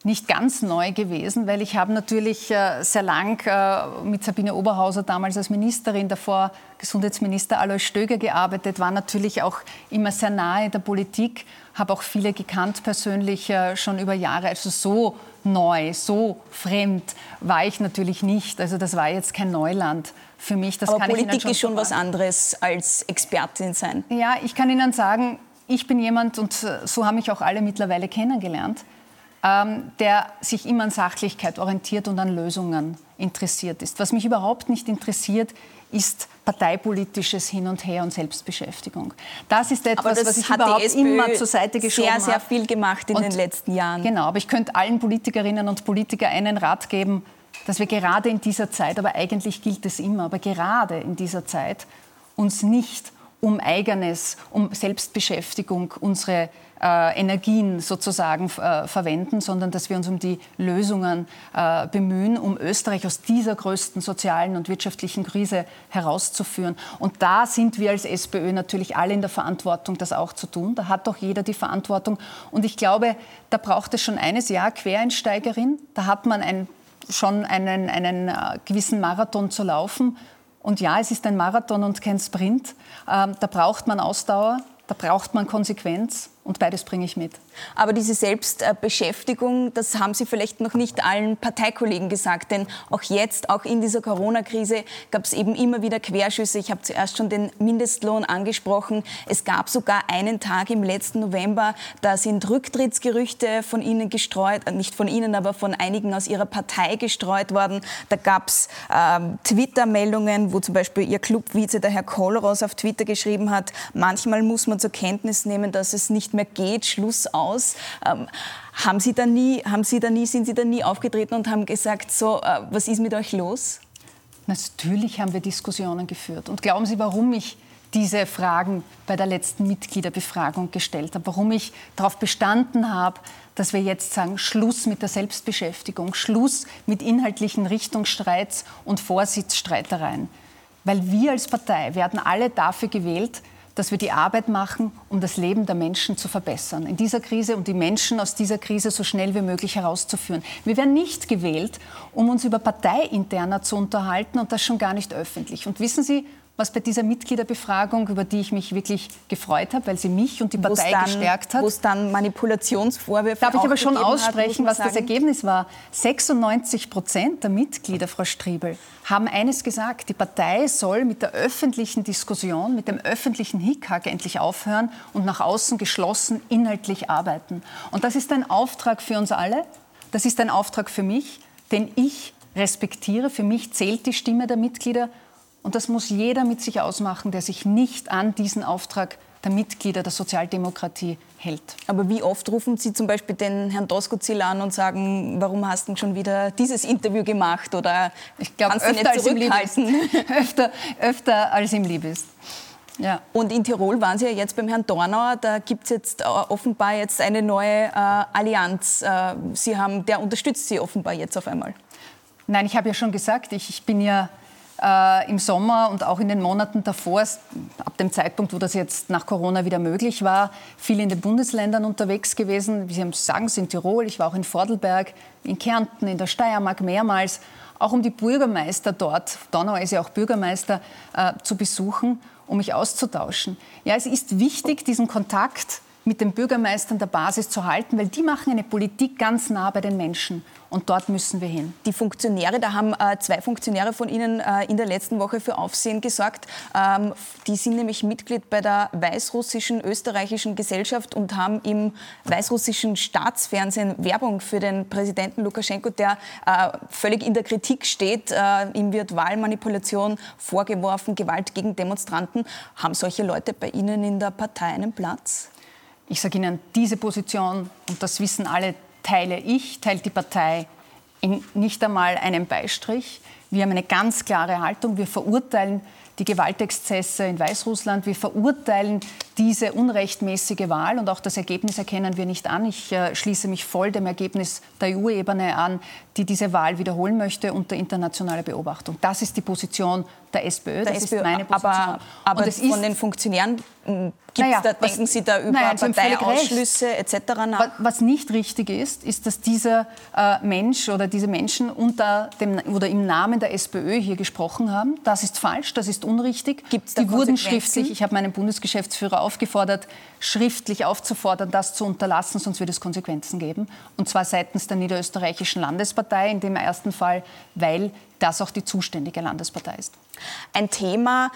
nicht ganz neu gewesen, weil ich habe natürlich äh, sehr lang äh, mit Sabine Oberhauser damals als Ministerin, davor Gesundheitsminister Alois Stöger gearbeitet, war natürlich auch immer sehr nahe der Politik, habe auch viele gekannt persönlich äh, schon über Jahre. Also so neu, so fremd war ich natürlich nicht. Also das war jetzt kein Neuland für mich. Das Aber Politik schon ist schon was anderes als Expertin sein. Ja, ich kann Ihnen sagen, ich bin jemand, und so haben mich auch alle mittlerweile kennengelernt, ähm, der sich immer an Sachlichkeit orientiert und an Lösungen interessiert ist. Was mich überhaupt nicht interessiert, ist parteipolitisches Hin und Her und Selbstbeschäftigung. Das ist etwas, das was ich überhaupt immer zur Seite geschoben habe. Sehr, sehr viel gemacht in und, den letzten Jahren. Genau, aber ich könnte allen Politikerinnen und Politikern einen Rat geben, dass wir gerade in dieser Zeit, aber eigentlich gilt es immer, aber gerade in dieser Zeit uns nicht um eigenes, um Selbstbeschäftigung, unsere äh, Energien sozusagen äh, verwenden, sondern dass wir uns um die Lösungen äh, bemühen, um Österreich aus dieser größten sozialen und wirtschaftlichen Krise herauszuführen. Und da sind wir als SPÖ natürlich alle in der Verantwortung, das auch zu tun. Da hat doch jeder die Verantwortung. Und ich glaube, da braucht es schon eines Jahr Quereinsteigerin. Da hat man ein, schon einen, einen äh, gewissen Marathon zu laufen. Und ja, es ist ein Marathon und kein Sprint. Ähm, da braucht man Ausdauer, da braucht man Konsequenz. Und beides bringe ich mit. Aber diese Selbstbeschäftigung, das haben Sie vielleicht noch nicht allen Parteikollegen gesagt. Denn auch jetzt, auch in dieser Corona-Krise, gab es eben immer wieder Querschüsse. Ich habe zuerst schon den Mindestlohn angesprochen. Es gab sogar einen Tag im letzten November, da sind Rücktrittsgerüchte von Ihnen gestreut, äh, nicht von Ihnen, aber von einigen aus Ihrer Partei gestreut worden. Da gab es ähm, Twitter-Meldungen, wo zum Beispiel Ihr Clubvize, der Herr Kollross, auf Twitter geschrieben hat, manchmal muss man zur Kenntnis nehmen, dass es nicht mehr geht, Schluss aus. Ähm, haben Sie da nie, haben Sie da nie, sind Sie da nie aufgetreten und haben gesagt, so, äh, was ist mit euch los? Natürlich haben wir Diskussionen geführt. Und glauben Sie, warum ich diese Fragen bei der letzten Mitgliederbefragung gestellt habe, warum ich darauf bestanden habe, dass wir jetzt sagen, Schluss mit der Selbstbeschäftigung, Schluss mit inhaltlichen Richtungsstreits und Vorsitzstreitereien. Weil wir als Partei werden alle dafür gewählt, dass wir die Arbeit machen, um das Leben der Menschen zu verbessern. In dieser Krise, um die Menschen aus dieser Krise so schnell wie möglich herauszuführen. Wir werden nicht gewählt, um uns über Parteiinterner zu unterhalten und das schon gar nicht öffentlich. Und wissen Sie, was bei dieser Mitgliederbefragung, über die ich mich wirklich gefreut habe, weil sie mich und die Partei dann, gestärkt hat. Wo es dann Manipulationsvorwürfe Darf ich aber schon aussprechen, hat, was sagen? das Ergebnis war? 96 Prozent der Mitglieder, Frau Striebel, haben eines gesagt, die Partei soll mit der öffentlichen Diskussion, mit dem öffentlichen Hickhack endlich aufhören und nach außen geschlossen inhaltlich arbeiten. Und das ist ein Auftrag für uns alle, das ist ein Auftrag für mich, den ich respektiere. Für mich zählt die Stimme der Mitglieder und das muss jeder mit sich ausmachen, der sich nicht an diesen Auftrag der Mitglieder der Sozialdemokratie hält. Aber wie oft rufen Sie zum Beispiel den Herrn Doskozil an und sagen, warum hast du schon wieder dieses Interview gemacht? Oder ich glaube, öfter, als ihm *laughs* öfter, öfter als ihm lieb ist. Ja. Und in Tirol waren Sie ja jetzt beim Herrn Dornauer. Da gibt es jetzt äh, offenbar jetzt eine neue äh, Allianz. Äh, Sie haben, der unterstützt Sie offenbar jetzt auf einmal. Nein, ich habe ja schon gesagt, ich, ich bin ja äh, im Sommer und auch in den Monaten davor, ab dem Zeitpunkt, wo das jetzt nach Corona wieder möglich war, viel in den Bundesländern unterwegs gewesen. Wie Sie sagen, es in Tirol, ich war auch in Vordelberg, in Kärnten, in der Steiermark mehrmals, auch um die Bürgermeister dort, Donauer ist ja auch Bürgermeister, äh, zu besuchen, um mich auszutauschen. Ja, es ist wichtig, diesen Kontakt mit den Bürgermeistern der Basis zu halten, weil die machen eine Politik ganz nah bei den Menschen. Und dort müssen wir hin. Die Funktionäre, da haben äh, zwei Funktionäre von Ihnen äh, in der letzten Woche für Aufsehen gesorgt. Ähm, die sind nämlich Mitglied bei der weißrussischen österreichischen Gesellschaft und haben im weißrussischen Staatsfernsehen Werbung für den Präsidenten Lukaschenko, der äh, völlig in der Kritik steht. Äh, ihm wird Wahlmanipulation vorgeworfen, Gewalt gegen Demonstranten. Haben solche Leute bei Ihnen in der Partei einen Platz? Ich sage Ihnen, diese Position, und das wissen alle, teile ich, teilt die Partei in nicht einmal einen Beistrich. Wir haben eine ganz klare Haltung. Wir verurteilen die Gewaltexzesse in Weißrussland. Wir verurteilen diese unrechtmäßige Wahl und auch das Ergebnis erkennen wir nicht an. Ich äh, schließe mich voll dem Ergebnis der EU-Ebene an, die diese Wahl wiederholen möchte unter internationaler Beobachtung. Das ist die Position der SPÖ. Das SPÖ, ist meine Position. Aber, aber von den Funktionären hm, naja, da, was, denken Sie da über naja, Parteiausschlüsse etc. nach? Was nicht richtig ist, ist, dass dieser äh, Mensch oder diese Menschen unter dem oder im Namen der SPÖ hier gesprochen haben. Das ist falsch, das ist unrichtig. Gibt's da Die wurden schriftlich, ich habe meinen Bundesgeschäftsführer aufgefordert, schriftlich aufzufordern, das zu unterlassen, sonst wird es Konsequenzen geben. Und zwar seitens der Niederösterreichischen Landespartei, in dem ersten Fall, weil das auch die zuständige Landespartei ist. Ein Thema,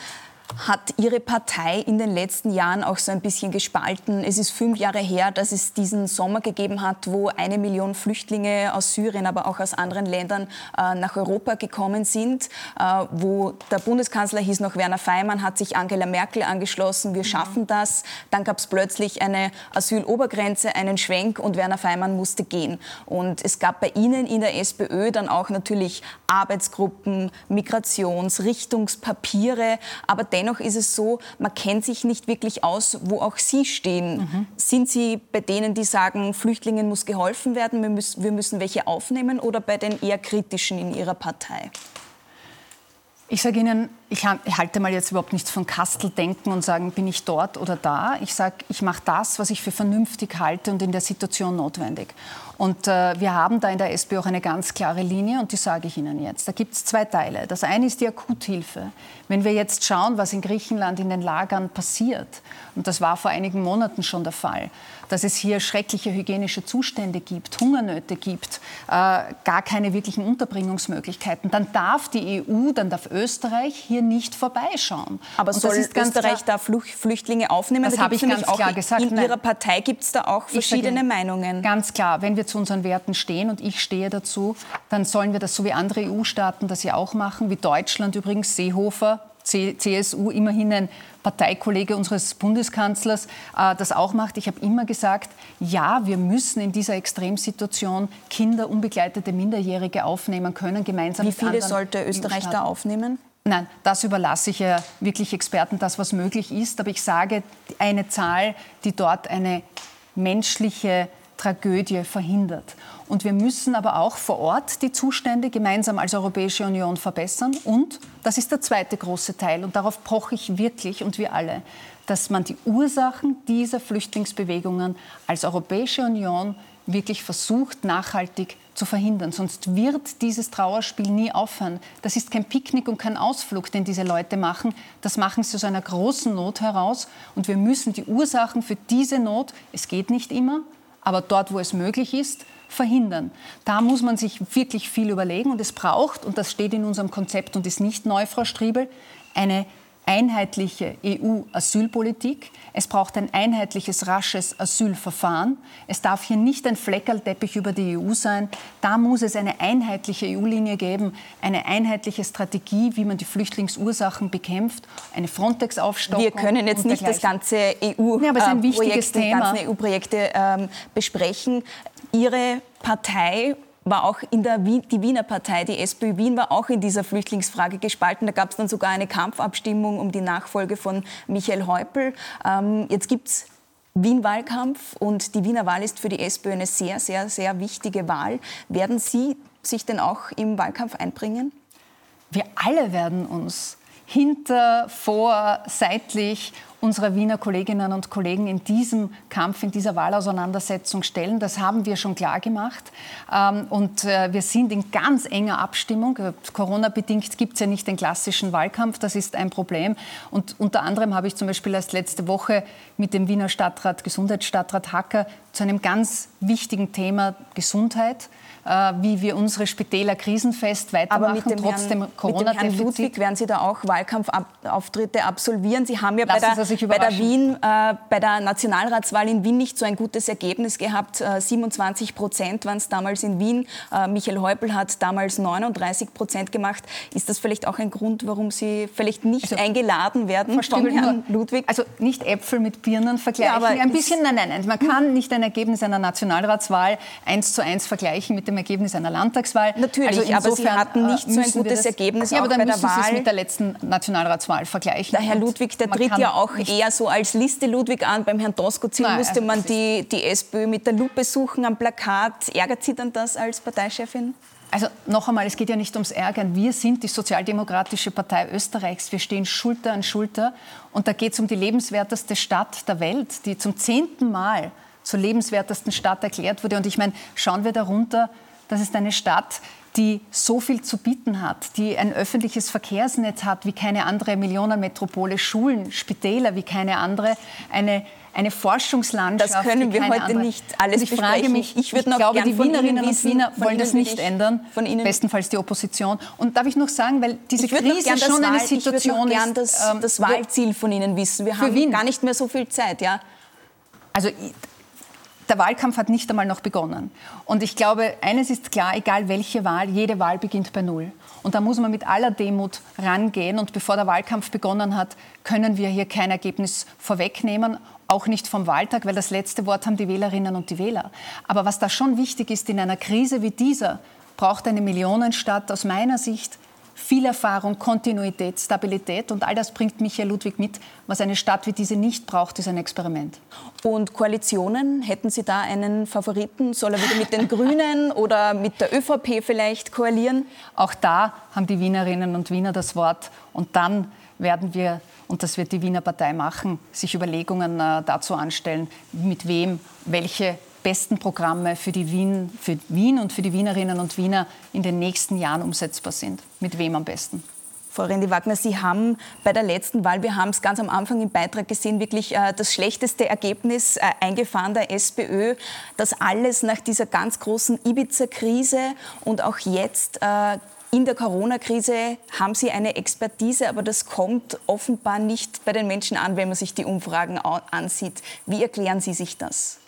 hat Ihre Partei in den letzten Jahren auch so ein bisschen gespalten. Es ist fünf Jahre her, dass es diesen Sommer gegeben hat, wo eine Million Flüchtlinge aus Syrien, aber auch aus anderen Ländern äh, nach Europa gekommen sind, äh, wo der Bundeskanzler hieß noch Werner Feimann, hat sich Angela Merkel angeschlossen, wir schaffen das. Dann gab es plötzlich eine Asylobergrenze, einen Schwenk und Werner Feimann musste gehen. Und es gab bei Ihnen in der SPÖ dann auch natürlich Arbeitsgruppen, Migrationsrichtungspapiere, aber dennoch dennoch ist es so, man kennt sich nicht wirklich aus, wo auch Sie stehen. Mhm. Sind Sie bei denen, die sagen, Flüchtlingen muss geholfen werden, wir müssen, wir müssen welche aufnehmen oder bei den eher kritischen in Ihrer Partei? Ich sage Ihnen, ich halte mal jetzt überhaupt nichts von Kasteldenken und sagen, bin ich dort oder da. Ich sage, ich mache das, was ich für vernünftig halte und in der Situation notwendig. Und äh, wir haben da in der SPÖ auch eine ganz klare Linie und die sage ich Ihnen jetzt. Da gibt es zwei Teile. Das eine ist die Akuthilfe. Wenn wir jetzt schauen, was in Griechenland in den Lagern passiert, und das war vor einigen Monaten schon der Fall, dass es hier schreckliche hygienische Zustände gibt, Hungernöte gibt, äh, gar keine wirklichen Unterbringungsmöglichkeiten, dann darf die EU, dann darf Österreich hier nicht vorbeischauen. Aber und soll Österreich da Flüchtlinge aufnehmen? Das da habe ich ganz klar gesagt. In Nein. Ihrer Partei gibt es da auch verschiedene Meinungen. Ganz klar, wenn wir zu unseren Werten stehen und ich stehe dazu, dann sollen wir das so wie andere EU-Staaten das ja auch machen, wie Deutschland übrigens, Seehofer, CSU, immerhin ein Parteikollege unseres Bundeskanzlers, äh, das auch macht. Ich habe immer gesagt, ja, wir müssen in dieser Extremsituation Kinder, unbegleitete Minderjährige aufnehmen können, gemeinsam Wie viele sollte Österreich da aufnehmen? Nein, das überlasse ich ja wirklich Experten, das, was möglich ist. Aber ich sage eine Zahl, die dort eine menschliche Tragödie verhindert. Und wir müssen aber auch vor Ort die Zustände gemeinsam als Europäische Union verbessern. Und, das ist der zweite große Teil, und darauf poche ich wirklich und wir alle, dass man die Ursachen dieser Flüchtlingsbewegungen als Europäische Union wirklich versucht, nachhaltig zu verhindern. Sonst wird dieses Trauerspiel nie aufhören. Das ist kein Picknick und kein Ausflug, den diese Leute machen. Das machen sie aus einer großen Not heraus. Und wir müssen die Ursachen für diese Not, es geht nicht immer, aber dort, wo es möglich ist, verhindern. Da muss man sich wirklich viel überlegen und es braucht, und das steht in unserem Konzept und ist nicht neu, Frau Striebel, eine einheitliche EU-Asylpolitik. Es braucht ein einheitliches, rasches Asylverfahren. Es darf hier nicht ein Fleckerlteppich über die EU sein. Da muss es eine einheitliche EU-Linie geben, eine einheitliche Strategie, wie man die Flüchtlingsursachen bekämpft, eine Frontex-Aufstockung. Wir können jetzt nicht das ganze EU-Projekt, ja, äh, EU-Projekte ähm, besprechen. Ihre Partei war auch in der Wien, die Wiener Partei, die SPÖ Wien, war auch in dieser Flüchtlingsfrage gespalten. Da gab es dann sogar eine Kampfabstimmung um die Nachfolge von Michael Häupl. Ähm, jetzt gibt es Wien-Wahlkampf und die Wiener Wahl ist für die SPÖ eine sehr, sehr, sehr wichtige Wahl. Werden Sie sich denn auch im Wahlkampf einbringen? Wir alle werden uns hinter, vor, seitlich unserer Wiener Kolleginnen und Kollegen in diesem Kampf, in dieser Wahlauseinandersetzung stellen. Das haben wir schon klar gemacht. Ähm, und äh, wir sind in ganz enger Abstimmung. Äh, Corona-bedingt gibt es ja nicht den klassischen Wahlkampf. Das ist ein Problem. Und unter anderem habe ich zum Beispiel erst letzte Woche mit dem Wiener Stadtrat, Gesundheitsstadtrat Hacker, zu einem ganz wichtigen Thema Gesundheit wie wir unsere Spitäler krisenfest weitermachen, Aber mit dem trotz Herrn, corona Mit dem Herrn Ludwig werden Sie da auch Wahlkampfauftritte absolvieren. Sie haben ja bei der, bei der, Wien, äh, bei der Nationalratswahl in Wien nicht so ein gutes Ergebnis gehabt. Äh, 27 Prozent waren es damals in Wien. Äh, Michael Häupl hat damals 39 Prozent gemacht. Ist das vielleicht auch ein Grund, warum Sie vielleicht nicht also, eingeladen werden Herrn nur, Ludwig? Also nicht Äpfel mit Birnen vergleichen. Ja, aber ein bisschen, nein, nein, nein. Man kann nicht ein Ergebnis einer Nationalratswahl eins zu eins vergleichen mit dem Ergebnis einer Landtagswahl. Natürlich, also aber Sie hatten nicht so ein gutes Ergebnis ja, aber dann bei der Wahl. Sie es mit der letzten Nationalratswahl vergleichen. Der Herr Ludwig, der tritt ja auch eher so als Liste Ludwig an. Beim Herrn Doskozil musste also man die, die SPÖ mit der Lupe suchen am Plakat. Ärgert Sie dann das als Parteichefin? Also noch einmal, es geht ja nicht ums Ärgern. Wir sind die Sozialdemokratische Partei Österreichs. Wir stehen Schulter an Schulter. Und da geht es um die lebenswerteste Stadt der Welt, die zum zehnten Mal zur lebenswertesten Stadt erklärt wurde. Und ich meine, schauen wir darunter, das ist eine Stadt, die so viel zu bieten hat, die ein öffentliches Verkehrsnetz hat wie keine andere Millionenmetropole, Schulen, Spitäler wie keine andere, eine eine Forschungslandschaft. Das können wir heute andere. nicht alles und ich frage mich, ich, ich glaube, die Wienerinnen wissen, und Wiener wollen das nicht ändern, von Ihnen bestenfalls die Opposition. Und darf ich noch sagen, weil diese Krise schon Wahl, eine Situation ich würde ist... das, ähm, das Wahlziel von Ihnen wissen. Wir haben gar nicht mehr so viel Zeit. Ja? Also der Wahlkampf hat nicht einmal noch begonnen. Und ich glaube, eines ist klar, egal welche Wahl, jede Wahl beginnt bei Null. Und da muss man mit aller Demut rangehen. Und bevor der Wahlkampf begonnen hat, können wir hier kein Ergebnis vorwegnehmen, auch nicht vom Wahltag, weil das letzte Wort haben die Wählerinnen und die Wähler. Aber was da schon wichtig ist, in einer Krise wie dieser braucht eine Millionenstadt aus meiner Sicht viel Erfahrung, Kontinuität, Stabilität. Und all das bringt Michael Ludwig mit. Was eine Stadt wie diese nicht braucht, ist ein Experiment. Und Koalitionen, hätten Sie da einen Favoriten? Soll er wieder mit den Grünen oder mit der ÖVP vielleicht koalieren? Auch da haben die Wienerinnen und Wiener das Wort. Und dann werden wir, und das wird die Wiener Partei machen, sich Überlegungen äh, dazu anstellen, mit wem welche besten Programme für, die Wien, für Wien und für die Wienerinnen und Wiener in den nächsten Jahren umsetzbar sind. Mit wem am besten? Frau Rendi-Wagner, Sie haben bei der letzten Wahl, wir haben es ganz am Anfang im Beitrag gesehen, wirklich äh, das schlechteste Ergebnis äh, eingefahren der SPÖ. Das alles nach dieser ganz großen Ibiza-Krise und auch jetzt äh, in der Corona-Krise haben Sie eine Expertise, aber das kommt offenbar nicht bei den Menschen an, wenn man sich die Umfragen ansieht. Wie erklären Sie sich das?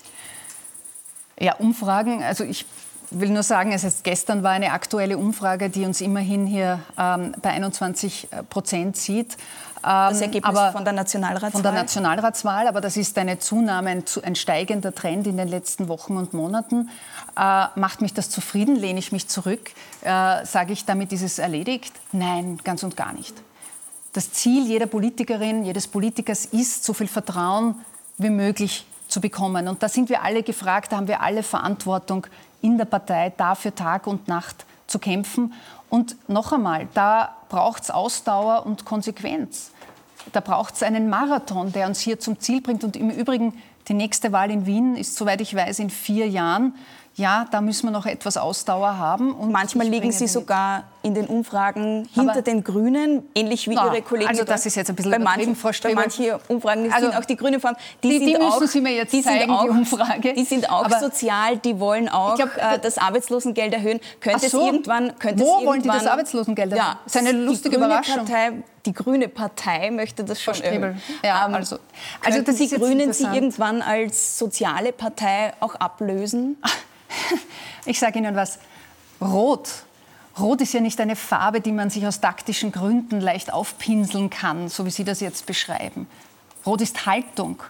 Ja, Umfragen, also ich will nur sagen, es ist, gestern war eine aktuelle Umfrage, die uns immerhin hier ähm, bei 21 Prozent sieht. Das ähm, Ergebnis aber von der Nationalratswahl? Von der Nationalratswahl, aber das ist eine Zunahme, ein, ein steigender Trend in den letzten Wochen und Monaten. Äh, macht mich das zufrieden? Lehne ich mich zurück? Äh, Sage ich, damit ist es erledigt? Nein, ganz und gar nicht. Das Ziel jeder Politikerin, jedes Politikers ist, so viel Vertrauen wie möglich zu bekommen. Und da sind wir alle gefragt, da haben wir alle Verantwortung in der Partei, dafür Tag und Nacht zu kämpfen. Und noch einmal, da braucht es Ausdauer und Konsequenz. Da braucht es einen Marathon, der uns hier zum Ziel bringt. Und im Übrigen, die nächste Wahl in Wien ist, soweit ich weiß, in vier Jahren ja, da müssen wir noch etwas Ausdauer haben. Und Manchmal liegen Sie sogar in den Umfragen hinter Aber den Grünen, ähnlich wie na, Ihre Kollegen. Also das ist jetzt ein bisschen bei manchen, bei manchen Umfragen also, sind auch die Grünen vor die, die, die müssen Sie mir jetzt die zeigen, auch, die Umfrage. Die sind auch Aber sozial, die wollen auch glaub, äh, das Arbeitslosengeld erhöhen. Könnte so, es irgendwann... Könnte wo es irgendwann, wollen die das Arbeitslosengeld erhöhen? Ja, das ist eine lustige Überraschung. Partei, die Grüne Partei möchte das schon erhöhen. Ja, ähm, also, also das die Grünen Sie irgendwann als soziale Partei auch ablösen? *laughs* Ich sage Ihnen was. Rot. Rot ist ja nicht eine Farbe, die man sich aus taktischen Gründen leicht aufpinseln kann, so wie Sie das jetzt beschreiben. Rot ist Haltung.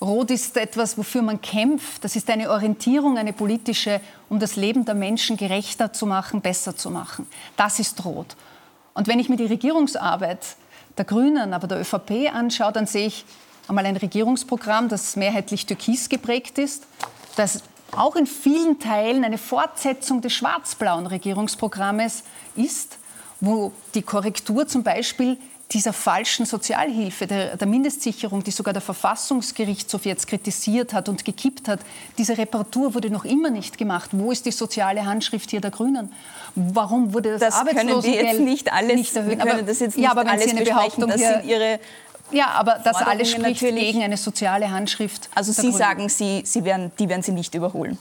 Rot ist etwas, wofür man kämpft. Das ist eine Orientierung, eine politische, um das Leben der Menschen gerechter zu machen, besser zu machen. Das ist Rot. Und wenn ich mir die Regierungsarbeit der Grünen, aber der ÖVP anschaue, dann sehe ich einmal ein Regierungsprogramm, das mehrheitlich türkis geprägt ist, das auch in vielen Teilen eine Fortsetzung des schwarz-blauen Regierungsprogrammes ist, wo die Korrektur zum Beispiel dieser falschen Sozialhilfe, der, der, Mindestsicherung, die sogar der Verfassungsgerichtshof jetzt kritisiert hat und gekippt hat, diese Reparatur wurde noch immer nicht gemacht. Wo ist die soziale Handschrift hier der Grünen? Warum wurde das, das Arbeitslosengeld nicht alles, nicht erhöhen? Wir können aber, das jetzt nicht ja, aber alles Behauptung das sind Ihre ja, aber das alles spricht gegen eine soziale Handschrift. Also Sie sagen, Sie, Sie werden, die werden Sie nicht überholen.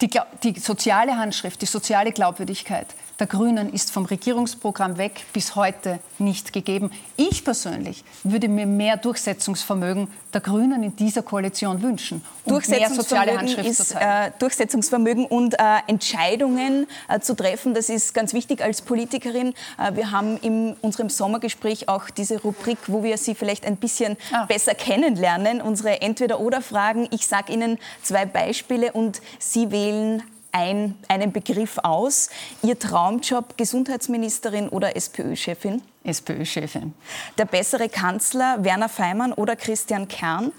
Die, die, soziale Handschrift, die soziale Glaubwürdigkeit der Grünen ist vom Regierungsprogramm weg bis heute nicht gegeben. Ich persönlich würde mir mehr Durchsetzungsvermögen der Grünen in dieser Koalition wünschen. Und mehr soziale Handschrift ist. Äh, Durchsetzungsvermögen und äh, Entscheidungen äh, zu treffen, das ist ganz wichtig als Politikerin. Äh, wir haben in unserem Sommergespräch auch diese Rubrik, wo wir Sie vielleicht ein bisschen ah. besser kennenlernen, unsere Entweder-Oder-Fragen. Ich sage Ihnen zwei Beispiele und Sie wählen ein, einen Begriff aus. Ihr Traumjob Gesundheitsministerin oder SPÖ-Chefin? SPÖ-Chefin. Der bessere Kanzler Werner Feimann oder Christian Kern?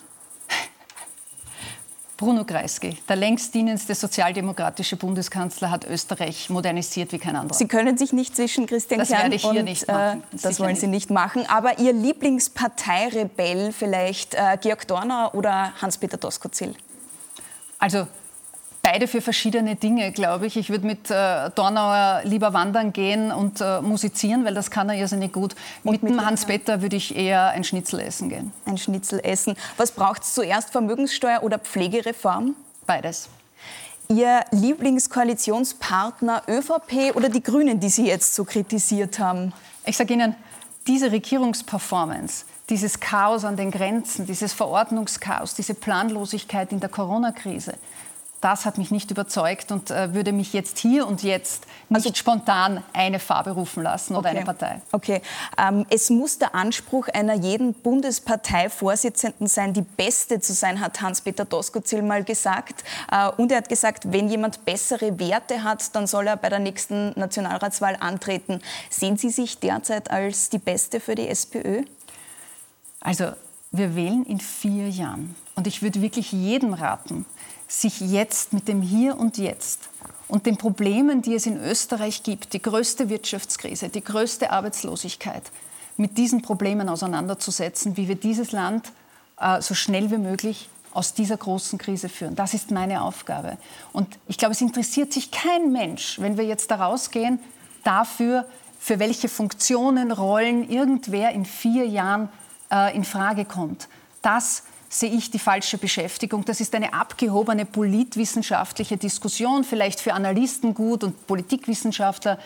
Bruno Kreisky, der längst dienendste sozialdemokratische Bundeskanzler, hat Österreich modernisiert wie kein anderer. Sie können sich nicht zwischen Christian das Kern werde ich hier und nicht machen. Äh, das wollen Sie nicht machen. Aber Ihr Lieblingsparteirebell vielleicht äh, Georg Dorner oder Hans-Peter Doskozil? Also beide für verschiedene Dinge, glaube ich. Ich würde mit äh, Dornauer lieber wandern gehen und äh, musizieren, weil das kann er irrsinnig gut. Und mit, mit dem Hans-Peter würde ich eher ein Schnitzel essen gehen. Ein Schnitzel essen. Was braucht es zuerst, Vermögenssteuer oder Pflegereform? Beides. Ihr Lieblingskoalitionspartner ÖVP oder die Grünen, die Sie jetzt so kritisiert haben? Ich sage Ihnen, diese Regierungsperformance, dieses Chaos an den Grenzen, dieses Verordnungschaos, diese Planlosigkeit in der Corona-Krise, das hat mich nicht überzeugt und äh, würde mich jetzt hier und jetzt nicht also, spontan eine Farbe rufen lassen oder okay. eine Partei. Okay. Ähm, es muss der Anspruch einer jeden Bundesparteivorsitzenden sein, die Beste zu sein, hat Hans-Peter Doskozil mal gesagt. Äh, und er hat gesagt, wenn jemand bessere Werte hat, dann soll er bei der nächsten Nationalratswahl antreten. Sehen Sie sich derzeit als die Beste für die SPÖ? Also wir wählen in vier Jahren. Und ich würde wirklich jedem raten, sich jetzt mit dem Hier und Jetzt und den Problemen, die es in Österreich gibt, die größte Wirtschaftskrise, die größte Arbeitslosigkeit, mit diesen Problemen auseinanderzusetzen, wie wir dieses Land äh, so schnell wie möglich aus dieser großen Krise führen. Das ist meine Aufgabe. Und ich glaube, es interessiert sich kein Mensch, wenn wir jetzt da rausgehen, dafür, für welche Funktionen, Rollen irgendwer in vier Jahren äh, in Frage kommt. Das sehe ich die falsche Beschäftigung. Das ist eine abgehobene politwissenschaftliche Diskussion, vielleicht für Analysten gut und Politikwissenschaftler.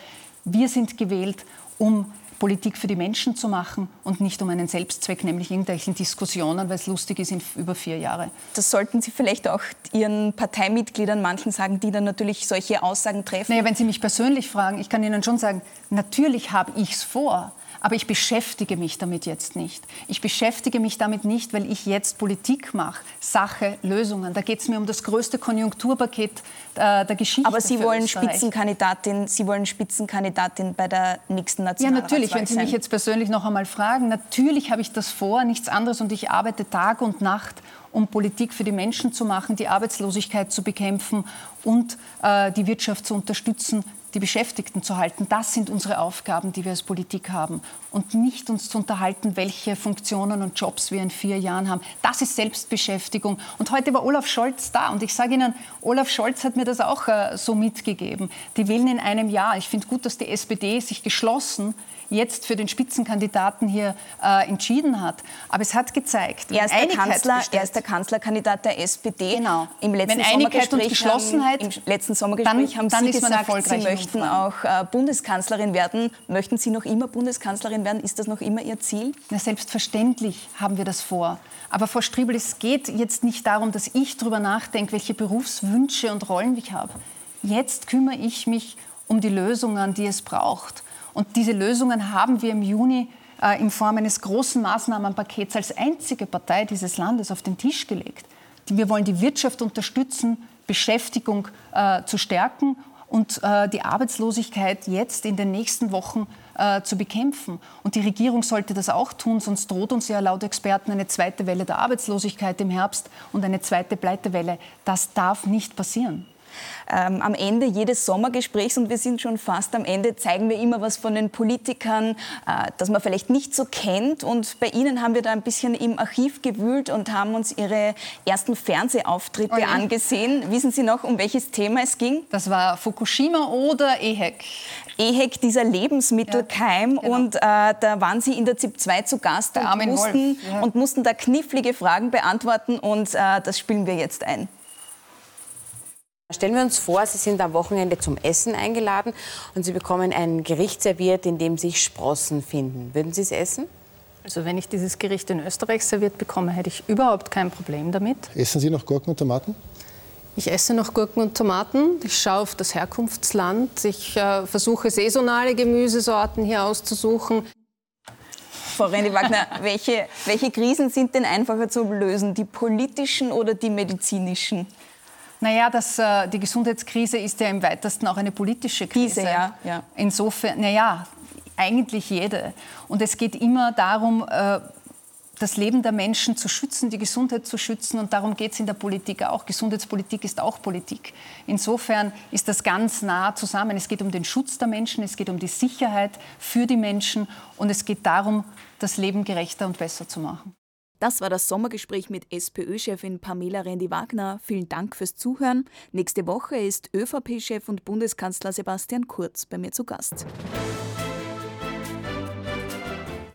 Wir sind gewählt, um Politik für die Menschen zu machen und nicht um einen Selbstzweck, nämlich irgendwelchen Diskussionen, weil es lustig ist in über vier Jahre. Das sollten Sie vielleicht auch Ihren Parteimitgliedern manchen sagen, die dann natürlich solche Aussagen treffen. Naja, wenn Sie mich persönlich fragen, ich kann Ihnen schon sagen, natürlich habe ich es vor. Aber ich beschäftige mich damit jetzt nicht. Ich beschäftige mich damit nicht, weil ich jetzt Politik mache, Sache, Lösungen. Da geht es mir um das größte Konjunkturpaket äh, der Geschichte. Aber Sie wollen Spitzenkandidatin, Sie wollen Spitzenkandidatin bei der nächsten Nationalratswahl Ja, natürlich. Wenn Sie mich jetzt persönlich noch einmal fragen, natürlich habe ich das vor, nichts anderes und ich arbeite Tag und Nacht um Politik für die Menschen zu machen, die Arbeitslosigkeit zu bekämpfen und äh, die Wirtschaft zu unterstützen, die Beschäftigten zu halten. Das sind unsere Aufgaben, die wir als Politik haben. Und nicht uns zu unterhalten, welche Funktionen und Jobs wir in vier Jahren haben. Das ist Selbstbeschäftigung. Und heute war Olaf Scholz da. Und ich sage Ihnen, Olaf Scholz hat mir das auch äh, so mitgegeben. Die wählen in einem Jahr. Ich finde gut, dass die SPD sich geschlossen jetzt für den Spitzenkandidaten hier äh, entschieden hat. Aber es hat gezeigt, er ist, der Kanzler, er ist der Kanzlerkandidat der SPD. Genau. Im letzten wenn Einigkeit und Geschlossenheit, haben, Im letzten Sommergespräch dann, haben dann Sie gesagt, Sie möchten auch äh, Bundeskanzlerin werden. Möchten Sie noch immer Bundeskanzlerin werden? Ist das noch immer Ihr Ziel? Na, selbstverständlich haben wir das vor. Aber Frau Striebel, es geht jetzt nicht darum, dass ich darüber nachdenke, welche Berufswünsche und Rollen ich habe. Jetzt kümmere ich mich um die Lösungen, die es braucht. Und diese Lösungen haben wir im Juni äh, in Form eines großen Maßnahmenpakets als einzige Partei dieses Landes auf den Tisch gelegt. Wir wollen die Wirtschaft unterstützen, Beschäftigung äh, zu stärken und äh, die Arbeitslosigkeit jetzt in den nächsten Wochen äh, zu bekämpfen. Und die Regierung sollte das auch tun, sonst droht uns ja laut Experten eine zweite Welle der Arbeitslosigkeit im Herbst und eine zweite Pleitewelle. Das darf nicht passieren ähm, am Ende jedes Sommergesprächs, und wir sind schon fast am Ende, zeigen wir immer was von den Politikern, äh, das man vielleicht nicht so kennt. Und bei Ihnen haben wir da ein bisschen im Archiv gewühlt und haben uns Ihre ersten Fernsehauftritte okay. angesehen. Wissen Sie noch, um welches Thema es ging? Das war Fukushima oder EHEC. EHEC, dieser Lebensmittelkeim. Ja, genau. Und äh, da waren Sie in der ZIP 2 zu Gast und mussten, ja. und mussten, da knifflige Fragen beantworten. Und äh, das spielen wir jetzt ein. Stellen wir uns vor, Sie sind am Wochenende zum Essen eingeladen und Sie bekommen ein Gericht serviert, in dem sich Sprossen finden. Würden Sie es essen? Also wenn ich dieses Gericht in Österreich serviert bekomme, hätte ich überhaupt kein Problem damit. Essen Sie noch Gurken und Tomaten? Ich esse noch Gurken und Tomaten. Ich schaue auf das Herkunftsland. Ich äh, versuche saisonale Gemüsesorten hier auszusuchen. Frau Rendi Wagner, *laughs* welche, welche Krisen sind denn einfacher zu lösen, die politischen oder die medizinischen? Naja, das, äh, die Gesundheitskrise ist ja im weitesten auch eine politische Krise. Diese, ja, ja. Insofern, naja, eigentlich jede. Und es geht immer darum, äh, das Leben der Menschen zu schützen, die Gesundheit zu schützen. Und darum geht es in der Politik auch. Gesundheitspolitik ist auch Politik. Insofern ist das ganz nah zusammen. Es geht um den Schutz der Menschen, es geht um die Sicherheit für die Menschen und es geht darum, das Leben gerechter und besser zu machen. Das war das Sommergespräch mit SPÖ-Chefin Pamela Rendi-Wagner. Vielen Dank fürs Zuhören. Nächste Woche ist ÖVP-Chef und Bundeskanzler Sebastian Kurz bei mir zu Gast.